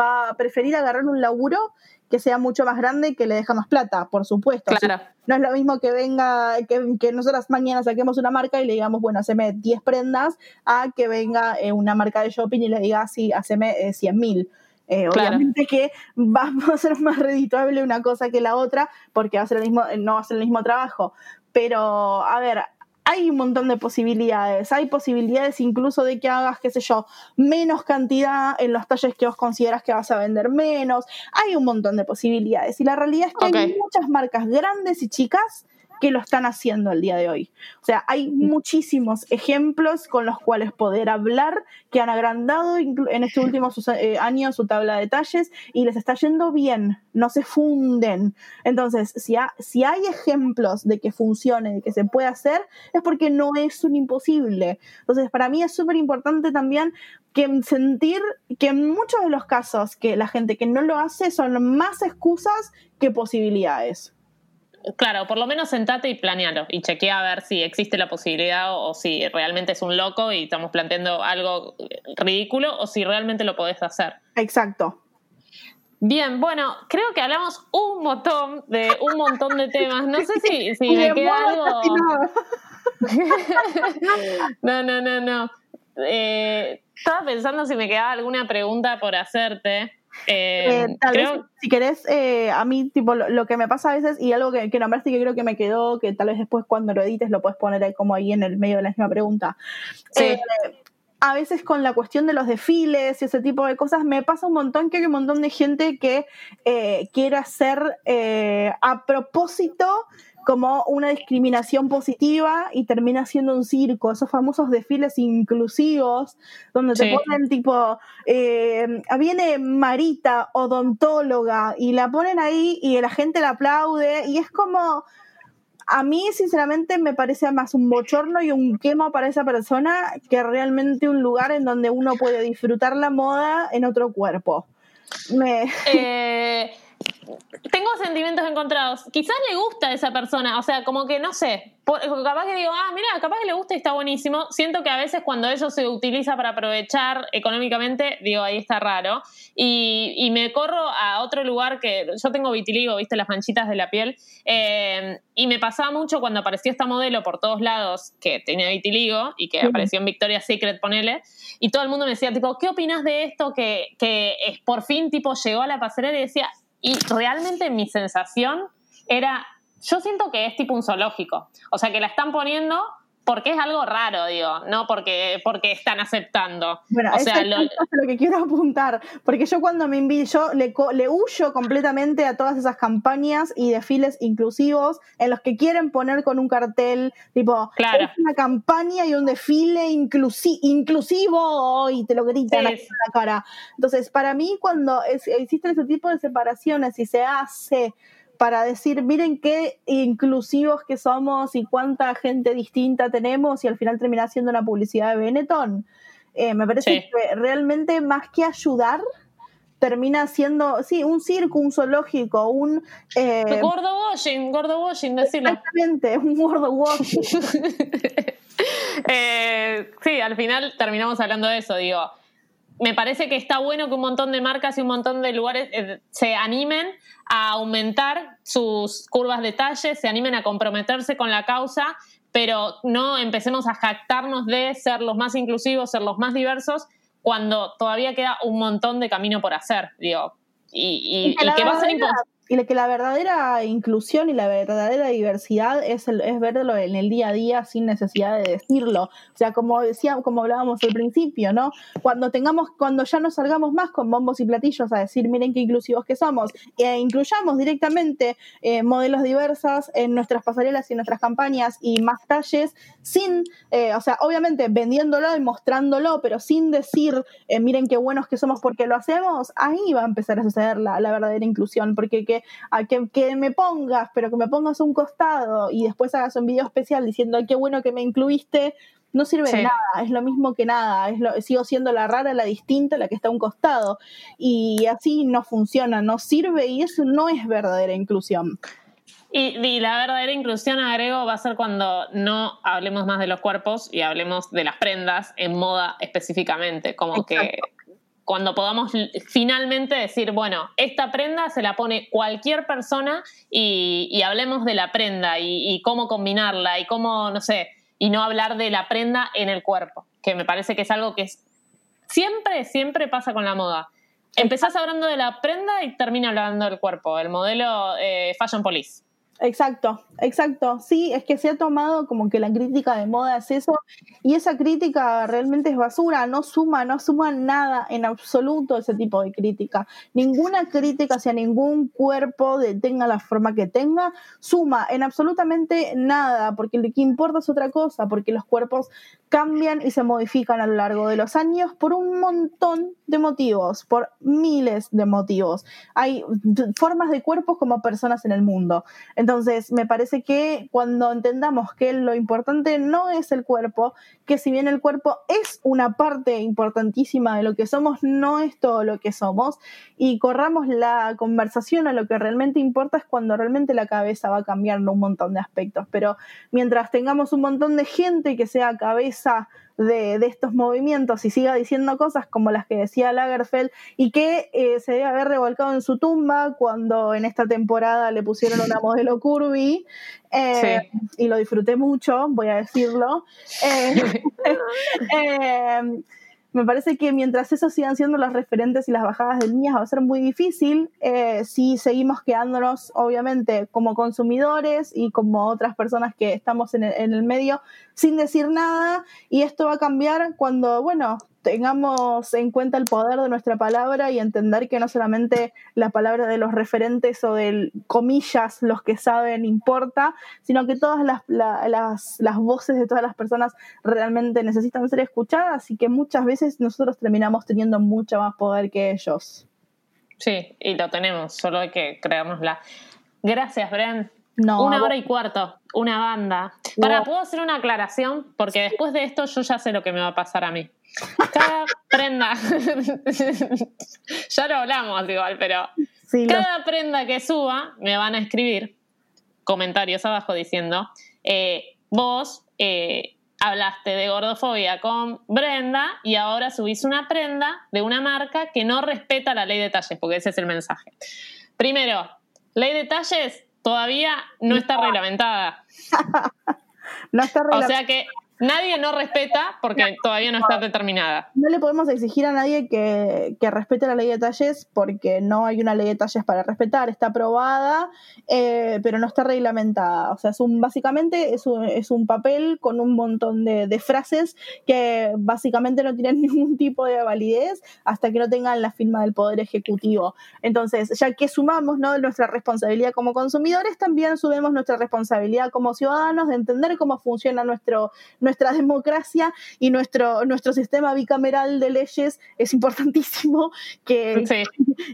B: va a preferir agarrar un laburo que sea mucho más grande y que le deja más plata, por supuesto.
A: Claro.
B: No es lo mismo que venga, que, que nosotras mañana saquemos una marca y le digamos, bueno, haceme 10 prendas, a que venga una marca de shopping y le diga, sí, haceme 100 mil. Eh, obviamente que va a ser más redituable una cosa que la otra porque va a ser el mismo, no va a ser el mismo trabajo. Pero, a ver, hay un montón de posibilidades. Hay posibilidades incluso de que hagas, qué sé yo, menos cantidad en los talles que vos consideras que vas a vender menos. Hay un montón de posibilidades. Y la realidad es que hay muchas marcas grandes y chicas que lo están haciendo el día de hoy. O sea, hay muchísimos ejemplos con los cuales poder hablar que han agrandado en este último eh, año su tabla de talles y les está yendo bien, no se funden. Entonces, si, si hay ejemplos de que funcione, de que se puede hacer, es porque no es un imposible. Entonces, para mí es súper importante también que sentir que en muchos de los casos que la gente que no lo hace son más excusas que posibilidades.
A: Claro, por lo menos sentate y planealo y chequea a ver si existe la posibilidad o, si realmente es un loco y estamos planteando algo ridículo o si realmente lo podés hacer.
B: Exacto.
A: Bien, bueno, creo que hablamos un montón de un montón de temas. No sé si, si me queda algo. no, no, no, no. Eh, estaba pensando si me quedaba alguna pregunta por hacerte.
B: Eh, eh, tal vez, si querés, eh, a mí, tipo, lo, que me pasa a veces, y algo que, que nombraste que creo que me quedó, que tal vez después cuando lo edites lo puedes poner ahí como ahí en el medio de la misma pregunta. a veces con la cuestión de los desfiles y ese tipo de cosas, me pasa un montón que hay un montón de gente que quiere hacer a propósito como una discriminación positiva y termina siendo un circo, esos famosos desfiles inclusivos, donde te ponen tipo, eh, viene Marita, odontóloga, y la ponen ahí y la gente la aplaude, y es como, a mí sinceramente me parece más un bochorno y un quema para esa persona que realmente un lugar en donde uno puede disfrutar la moda en otro cuerpo. Me...
A: Eh, tengo sentimientos encontrados. Quizás le gusta a esa persona, o sea, como que no sé. capaz que digo, ah, mira, capaz que le gusta y está buenísimo. Siento que a veces cuando eso se utiliza para aprovechar económicamente, digo, ahí está raro. Y, me corro a otro lugar que yo tengo vitiligo, viste, las manchitas de la piel. Eh, y me pasaba mucho cuando apareció esta modelo por todos lados que tenía vitiligo y que apareció en Victoria's Secret, ponele. Y todo el mundo me decía, tipo, ¿qué opinas de esto que, que es, por fin, tipo, llegó a la pasarela y decía, y realmente mi sensación era, yo siento que es tipo un zoológico. O sea, que la están poniendo porque es algo raro, digo, no porque, porque están aceptando.
B: Bueno, o sea, lo... lo... que quiero apuntar, porque yo cuando me invito, yo le, le huyo completamente a todas esas campañas y desfiles inclusivos en los que quieren poner con un cartel, tipo,
A: claro. es
B: una campaña y un desfile inclusivo y te lo gritan en la cara. Entonces, para mí, cuando existen ese tipo de separaciones y se hace para decir, miren qué inclusivos que somos y cuánta gente distinta tenemos y al final termina siendo una publicidad de Benetton. Eh, me parece que realmente más que ayudar, termina siendo, sí, un circo, un zoológico, un...
A: Eh, gordo washing, gordo washing, decirlo.
B: Exactamente, un gordo washing.
A: eh, sí, al final terminamos hablando de eso, digo me parece que está bueno que un montón de marcas y un montón de lugares eh, se animen a aumentar sus curvas de talle, se animen a comprometerse con la causa, pero no empecemos a jactarnos de ser los más inclusivos, ser los más diversos, cuando todavía queda un montón de camino por hacer, digo. Y, que va a ser imposible
B: y que la verdadera inclusión y la verdadera diversidad es, es verlo en el día a día sin necesidad de decirlo. O sea, como decía, como hablábamos al principio, ¿no? Cuando tengamos, cuando ya no salgamos más con bombos y platillos a decir, miren qué inclusivos que somos, e incluyamos directamente eh, modelos diversas en nuestras pasarelas y en nuestras campañas y más talles, sin, eh, o sea, obviamente vendiéndolo y mostrándolo, pero sin decir, eh, miren qué buenos que somos porque lo hacemos, ahí va a empezar a suceder la, la verdadera inclusión, porque que a que, me pongas, pero que me pongas un costado y después hagas un video especial diciendo qué bueno que me incluiste, no sirve de nada, es lo mismo que nada, es lo, sigo siendo la rara, la distinta, la que está a un costado. Y así no funciona, no sirve y eso no es verdadera inclusión.
A: Y, la verdadera inclusión, agrego, va a ser cuando no hablemos más de los cuerpos y hablemos de las prendas en moda específicamente, como que cuando podamos finalmente decir, bueno, esta prenda se la pone cualquier persona y, hablemos de la prenda y, cómo combinarla y cómo, no sé, y no hablar de la prenda en el cuerpo, que me parece que es algo que siempre, siempre pasa con la moda. Empezás hablando de la prenda y termina hablando del cuerpo, el modelo eh, Fashion Police.
B: Exacto, exacto. Sí, es que se ha tomado como que la crítica de moda es eso y esa crítica realmente es basura, no suma, no suma nada en absoluto ese tipo de crítica. Ninguna crítica hacia ningún cuerpo, de, tenga la forma que tenga, suma en absolutamente nada, porque lo que importa es otra cosa, porque los cuerpos cambian y se modifican a lo largo de los años por un montón de motivos, por miles de motivos. Hay formas de cuerpos como personas en el mundo. Entonces, me parece que cuando entendamos que lo importante no es el cuerpo, que si bien el cuerpo es una parte importantísima de lo que somos, no es todo lo que somos, y corramos la conversación a lo que realmente importa es cuando realmente la cabeza va cambiando un montón de aspectos. Pero mientras tengamos un montón de gente que sea cabeza de, estos movimientos y siga diciendo cosas como las que decía Lagerfeld y que eh, se debe haber revolcado en su tumba cuando en esta temporada le pusieron una modelo curvy eh, y lo disfruté mucho, voy a decirlo. Eh, me parece que mientras esos sigan siendo los referentes y las bajadas de líneas va a ser muy difícil si seguimos quedándonos, obviamente, como consumidores y como otras personas que estamos en el medio sin decir nada. Y esto va a cambiar cuando, bueno, tengamos en cuenta el poder de nuestra palabra y entender que no solamente la palabra de los referentes o de comillas los que saben importa, sino que todas las, las, las voces de todas las personas realmente necesitan ser escuchadas y que muchas veces nosotros terminamos teniendo mucho más poder que ellos.
A: Sí, y lo tenemos, solo hay que creérnosla. Gracias, Bren. Una hora y cuarto, una banda. Para, ¿puedo hacer una aclaración? Porque después de esto yo ya sé lo que me va a pasar a mí. Cada prenda, ya lo hablamos igual, pero cada prenda que suba me van a escribir comentarios abajo diciendo, eh, vos eh, hablaste de gordofobia con Brenda y ahora subís una prenda de una marca que no respeta la ley de talles, porque ese es el mensaje. Primero, ley de talles todavía no está reglamentada.
B: no está reglamentada.
A: O sea que Nadie no respeta porque todavía no está determinada.
B: No le podemos exigir a nadie que, respete la ley de talles porque no hay una ley de talles para respetar. Está aprobada, eh, pero no está reglamentada. O sea, es un, básicamente es un, es un papel con un montón de, frases que básicamente no tienen ningún tipo de validez hasta que no tengan la firma del Poder Ejecutivo. Entonces, ya que sumamos ¿no? nuestra responsabilidad como consumidores, también subimos nuestra responsabilidad como ciudadanos de entender cómo funciona nuestro nuestra democracia y nuestro, nuestro sistema bicameral de leyes es importantísimo que,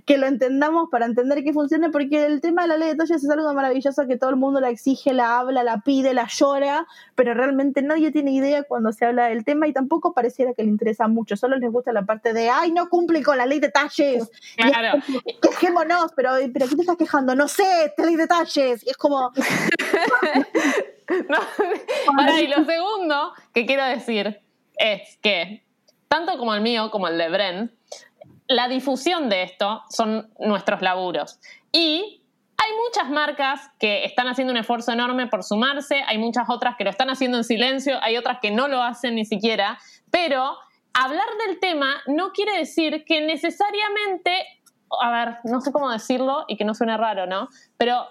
B: que lo entendamos para entender que funcione, porque el tema de la ley de talles es algo maravilloso que todo el mundo la exige, la habla, la pide, la llora, pero realmente nadie tiene idea cuando se habla del tema y tampoco pareciera que le interesa mucho, solo les gusta la parte de, ay, no cumple con la ley de talles.
A: Claro.
B: quejémonos, pero, pero ¿qué te estás quejando? No sé, esta ley de talles. Y es como...
A: y lo segundo que quiero decir es que, tanto como el mío como el de Bren, la difusión de esto son nuestros laburos. Y hay muchas marcas que están haciendo un esfuerzo enorme por sumarse, hay muchas otras que lo están haciendo en silencio, hay otras que no lo hacen ni siquiera, pero hablar del tema no quiere decir que necesariamente, a ver, no sé cómo decirlo y que no suene raro, ¿no? Pero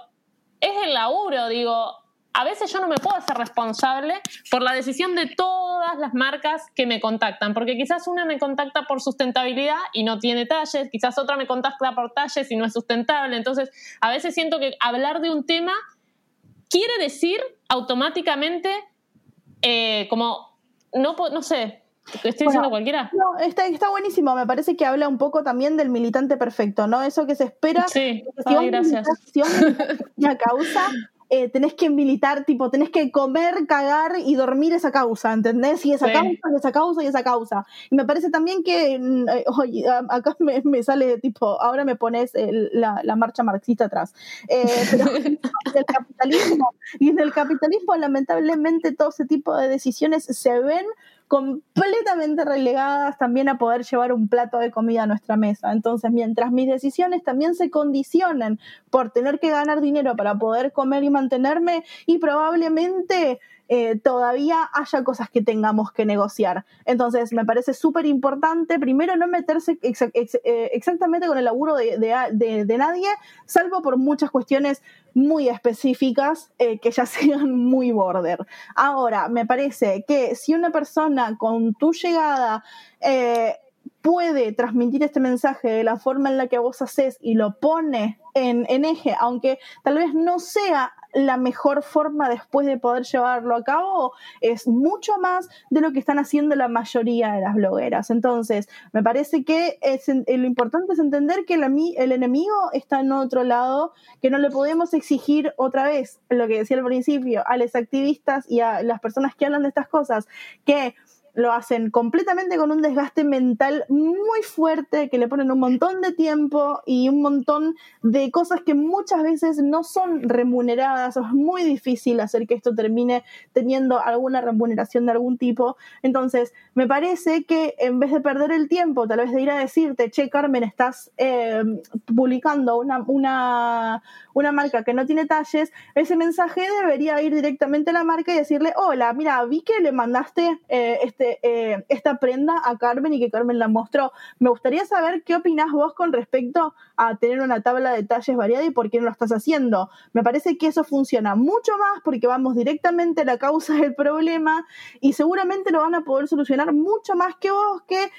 A: es el laburo, digo, a veces yo no me puedo hacer responsable por la decisión de todas las marcas que me contactan, porque quizás una me contacta por sustentabilidad y no tiene talles, quizás otra me contacta por talles y no es sustentable. Entonces, a veces siento que hablar de un tema quiere decir automáticamente eh, como, no, no sé, ¿Estoy diciendo cualquiera?
B: No, está, está buenísimo. Me parece que habla un poco también del militante perfecto, ¿no? Eso que se espera.
A: Sí, Ay, gracias.
B: una causa, eh, tenés que militar, tipo, tenés que comer, cagar y dormir esa causa, ¿entendés? Y esa causa, y esa causa, y esa causa. Y me parece también que, mm, eh, oye, acá me, sale, tipo, ahora me pones la, la, marcha marxista atrás. Eh, pero el capitalismo, y en el capitalismo, lamentablemente, todo ese tipo de decisiones se ven completamente relegadas también a poder llevar un plato de comida a nuestra mesa. Entonces, mientras mis decisiones también se condicionen por tener que ganar dinero para poder comer y mantenerme, y probablemente eh, todavía haya cosas que tengamos que negociar. Entonces, me parece súper importante, primero, no meterse eh, exactamente con el laburo de, nadie, salvo por muchas cuestiones muy específicas eh, que ya sean muy border. Ahora, me parece que si una persona con tu llegada puede transmitir este mensaje de la forma en la que vos haces y lo pone en, en, eje, aunque tal vez no sea la mejor forma después de poder llevarlo a cabo, es mucho más de lo que están haciendo la mayoría de las blogueras. Entonces, me parece que es, lo importante es entender que el, el enemigo está en otro lado, que no le podemos exigir otra vez lo que decía al principio a los activistas y a las personas que hablan de estas cosas, que lo hacen completamente con un desgaste mental muy fuerte, que le ponen un montón de tiempo y un montón de cosas que muchas veces no son remuneradas, o es muy difícil hacer que esto termine teniendo alguna remuneración de algún tipo. Entonces, me parece que en vez de perder el tiempo, tal vez de ir a decirte, che, Carmen, estás eh, publicando una, una, una marca que no tiene talles, ese mensaje debería ir directamente a la marca y decirle, hola, mira, vi que le mandaste eh, este, eh, esta prenda a Carmen y que Carmen la mostró. Me gustaría saber qué opinás vos con respecto a tener una tabla de talles variada y por qué no lo estás haciendo. Me parece que eso funciona mucho más porque vamos directamente a la causa del problema y seguramente lo van a poder solucionar mucho más que vos que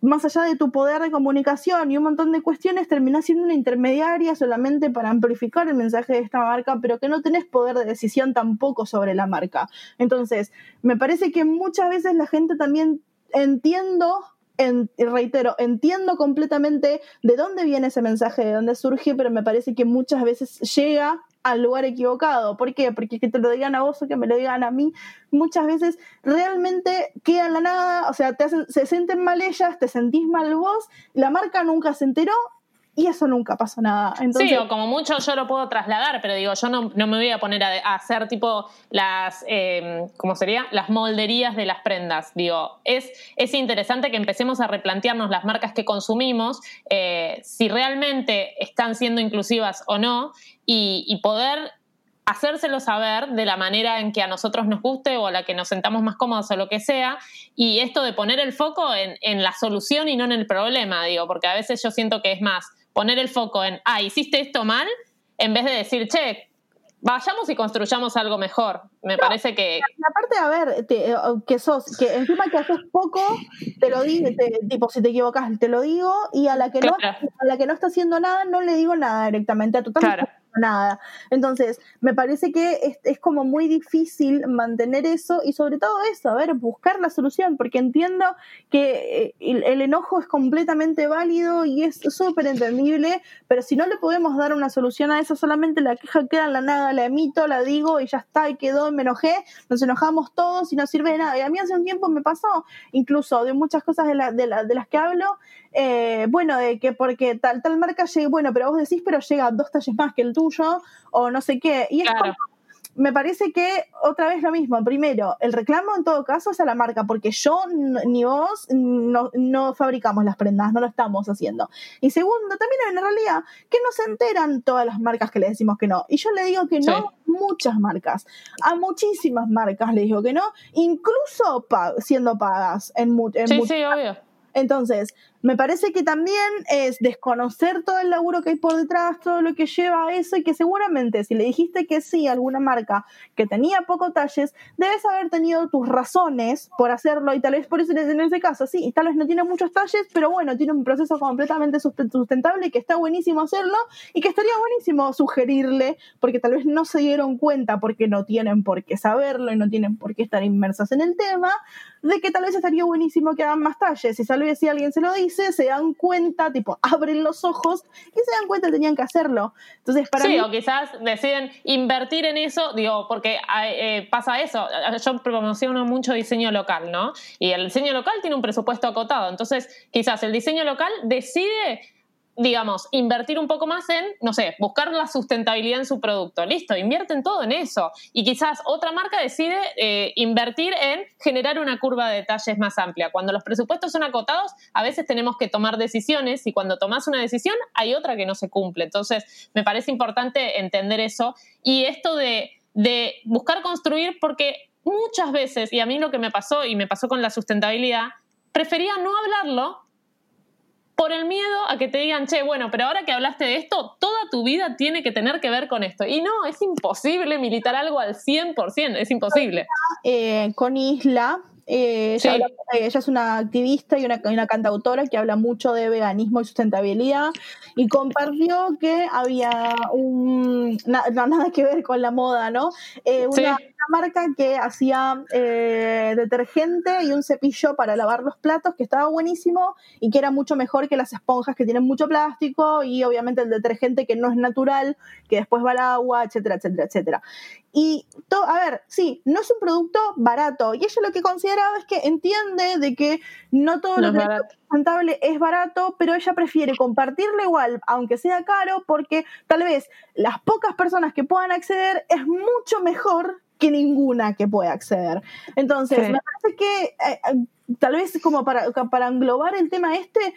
B: más allá de tu poder de comunicación y un montón de cuestiones, terminás siendo una intermediaria solamente para amplificar el mensaje de esta marca, pero que no tenés poder de decisión tampoco sobre la marca. Entonces, me parece que muchas veces la gente también entiendo en, reitero, entiendo completamente de dónde viene ese mensaje, de dónde surge, pero me parece que muchas veces llega al lugar equivocado. ¿Por qué? Porque que te lo digan a vos o que me lo digan a mí, muchas veces realmente queda en la nada, o sea, te se sienten mal ellas, te sentís mal vos, la marca nunca se enteró y eso nunca pasó nada.
A: sí, o como mucho yo lo puedo trasladar, pero digo, yo no, me voy a poner a, hacer tipo las, eh, ¿cómo sería? Las molderías de las prendas. Digo, es, es interesante que empecemos a replantearnos las marcas que consumimos, eh, si realmente están siendo inclusivas o no, y, poder hacérselo saber de la manera en que a nosotros nos guste o a la que nos sentamos más cómodos o lo que sea. Y esto de poner el foco en, en, la solución y no en el problema, digo, porque a veces yo siento que es más poner el foco en, ah, hiciste esto mal, en vez de decir, che, vayamos y construyamos algo mejor. Me parece que.
B: Aparte, a ver, eh, que sos, que encima que haces poco, te lo digo, tipo, si te equivocas, te lo digo, y a la que no, a la que no está haciendo nada, no le digo nada directamente. A tu claro nada. Entonces, me parece que es, como muy difícil mantener eso y sobre todo eso, a ver, buscar la solución, porque entiendo que eh, el, enojo es completamente válido y es súper entendible, pero si no le podemos dar una solución a eso, solamente la queja queda en la nada, la emito, la digo y ya está, y quedó, me enojé, nos enojamos todos y no sirve de nada. Y a mí hace un tiempo me pasó, incluso de muchas cosas de, de, de las que hablo, eh, bueno, de que porque tal, tal marca llega, bueno, pero vos decís, pero llega dos talles más que el tuyo, o no sé qué. Y es me parece que otra vez lo mismo. Primero, el reclamo en todo caso es a la marca, porque yo ni vos no, no, fabricamos las prendas, no lo estamos haciendo. Y segundo, también en realidad que no se enteran todas las marcas que le decimos que no. Y yo le digo que no muchas marcas, a muchísimas marcas le digo que no, incluso siendo pagas en, en
A: sí, sí, obvio.
B: Entonces, me parece que también es desconocer todo el laburo que hay por detrás, todo lo que lleva a eso y que seguramente si le dijiste que sí a alguna marca que tenía poco talles, debes haber tenido tus razones por hacerlo y tal vez por eso en ese caso, sí, tal vez no tiene muchos talles, pero bueno, tiene un proceso completamente sustentable que está buenísimo hacerlo y que estaría buenísimo sugerirle porque tal vez no se dieron cuenta porque no tienen por qué saberlo y no tienen por qué estar inmersas en el tema, de que tal vez estaría buenísimo que hagan más talles y tal vez si alguien se lo dice, se dan cuenta, tipo, abren los ojos y se dan cuenta que tenían que hacerlo. Entonces, para
A: sí, o quizás deciden invertir en eso, digo, porque eh, pasa eso. Yo promociono mucho diseño local, ¿no? Y el diseño local tiene un presupuesto acotado. Entonces, quizás el diseño local decide digamos, invertir un poco más en, no sé, buscar la sustentabilidad en su producto. Listo, invierten todo en eso. Y quizás otra marca decide eh, invertir en generar una curva de detalles más amplia. Cuando los presupuestos son acotados, a veces tenemos que tomar decisiones y cuando tomas una decisión hay otra que no se cumple. Entonces, me parece importante entender eso. Y esto de, de buscar construir, porque muchas veces, y a mí lo que me pasó y me pasó con la sustentabilidad, prefería no hablarlo por el miedo a que te digan, che, bueno, pero ahora que hablaste de esto, toda tu vida tiene que tener que ver con esto. Y no, es imposible militar algo al 100%, es imposible.
B: Eh, con Isla, eh, ella, habla- eh, ella es una activista y una, una cantautora que habla mucho de veganismo y sustentabilidad y compartió que había un na- na- nada que ver con la moda, ¿no? Eh, una,
A: Sí.
B: una marca que hacía eh, detergente y un cepillo para lavar los platos que estaba buenísimo y que era mucho mejor que las esponjas que tienen mucho plástico y obviamente el detergente que no es natural, que después va al agua, etcétera, etcétera, etcétera. Y, to- a ver, sí, no es un producto barato. Y ella lo que consideraba es que entiende de que no todo
A: No
B: lo que es
A: barato.
B: sustentable es barato, pero ella prefiere compartirlo igual, aunque sea caro, porque tal vez las pocas personas que puedan acceder es mucho mejor que ninguna que pueda acceder. Entonces,
A: Sí.
B: me parece que eh, eh, tal vez como para, para englobar el tema este,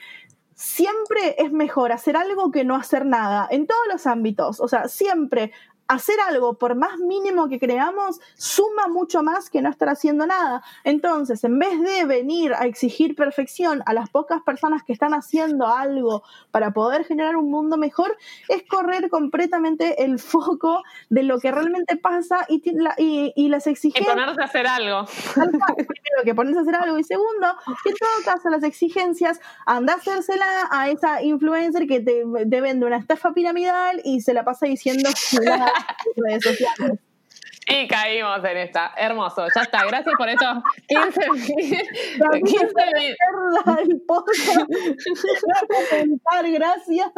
B: siempre es mejor hacer algo que no hacer nada, en todos los ámbitos. O sea, siempre hacer algo, por más mínimo que creamos, suma mucho más que no estar haciendo nada. Entonces, en vez de venir a exigir perfección a las pocas personas que están haciendo algo para poder generar un mundo mejor, es correr completamente el foco de lo que realmente pasa y, y, y las
A: Y
B: exigencias
A: ponerse a hacer algo.
B: Primero que ponerse a hacer algo y segundo que en todo caso las exigencias anda a hacérsela a esa influencer que te, te vende una estafa piramidal y se la pasa diciendo redes sociales.
A: Y caímos en esta. Hermoso. Ya está. Gracias por estos 15 minutos. 15 mi-
B: Mierda, el podcast. Gracias por comentar, gracias.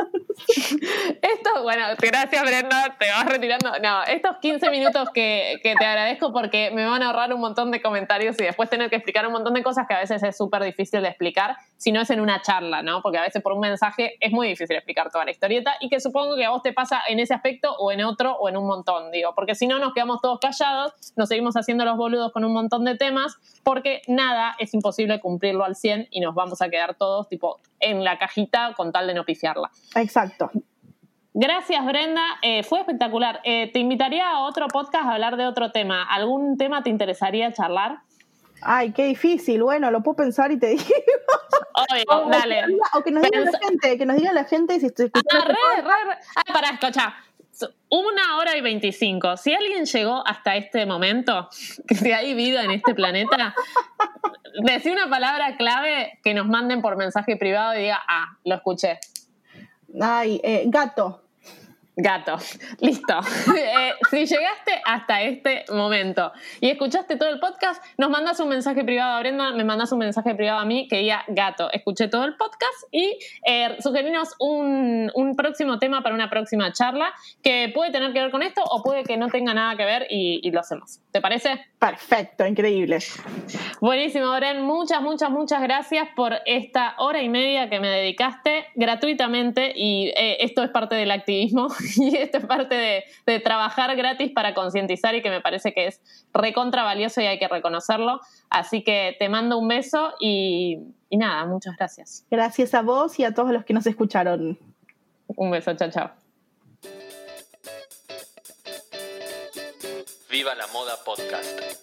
A: Esto, bueno, gracias Brenda, te vas retirando. No, estos 15 minutos que, que te agradezco porque me van a ahorrar un montón de comentarios y después tener que explicar un montón de cosas que a veces es súper difícil de explicar si no es en una charla, ¿no? Porque a veces por un mensaje es muy difícil explicar toda la historieta y que supongo que a vos te pasa en ese aspecto o en otro o en un montón, digo, porque si no nos quedamos todos callados, nos seguimos haciendo los boludos con un montón de temas porque nada es imposible cumplirlo al 100 y nos vamos a quedar todos tipo en la cajita con tal de no pifiarla.
B: Exacto.
A: Gracias, Brenda. Eh, fue espectacular. Eh, te invitaría a otro podcast a hablar de otro tema. ¿Algún tema te interesaría charlar?
B: Ay, qué difícil. Bueno, lo puedo pensar y te digo.
A: Obvio, dale.
B: O que nos diga la gente, que nos diga la gente si estoy
A: Ah,
B: escuchando.
A: re, re, re. Ah, pará, escucha. Una hora y veinticinco. Si alguien llegó hasta este momento, que si hay vida en este planeta, decí una palabra clave que nos manden por mensaje privado y diga, ah, lo escuché.
B: Ay, eh, gato.
A: Gato, listo. Eh, si llegaste hasta este momento y escuchaste todo el podcast, nos mandas un mensaje privado a Brenda, me mandas un mensaje privado a mí que diga gato, escuché todo el podcast y eh, un, un próximo tema para una próxima charla que puede tener que ver con esto o puede que no tenga nada que ver y, y lo hacemos. ¿Te parece?
B: Perfecto, increíble.
A: Buenísimo, Bren. Muchas, muchas, muchas gracias por esta hora y media que me dedicaste gratuitamente y eh, esto es parte del activismo y esto es parte de, de trabajar gratis para concientizar y que me parece que es recontra valioso y hay que reconocerlo. Así que te mando un beso y, y nada, muchas gracias.
B: Gracias a vos y a todos los que nos escucharon.
A: Un beso, chao, chao.
C: Viva la Moda Podcast.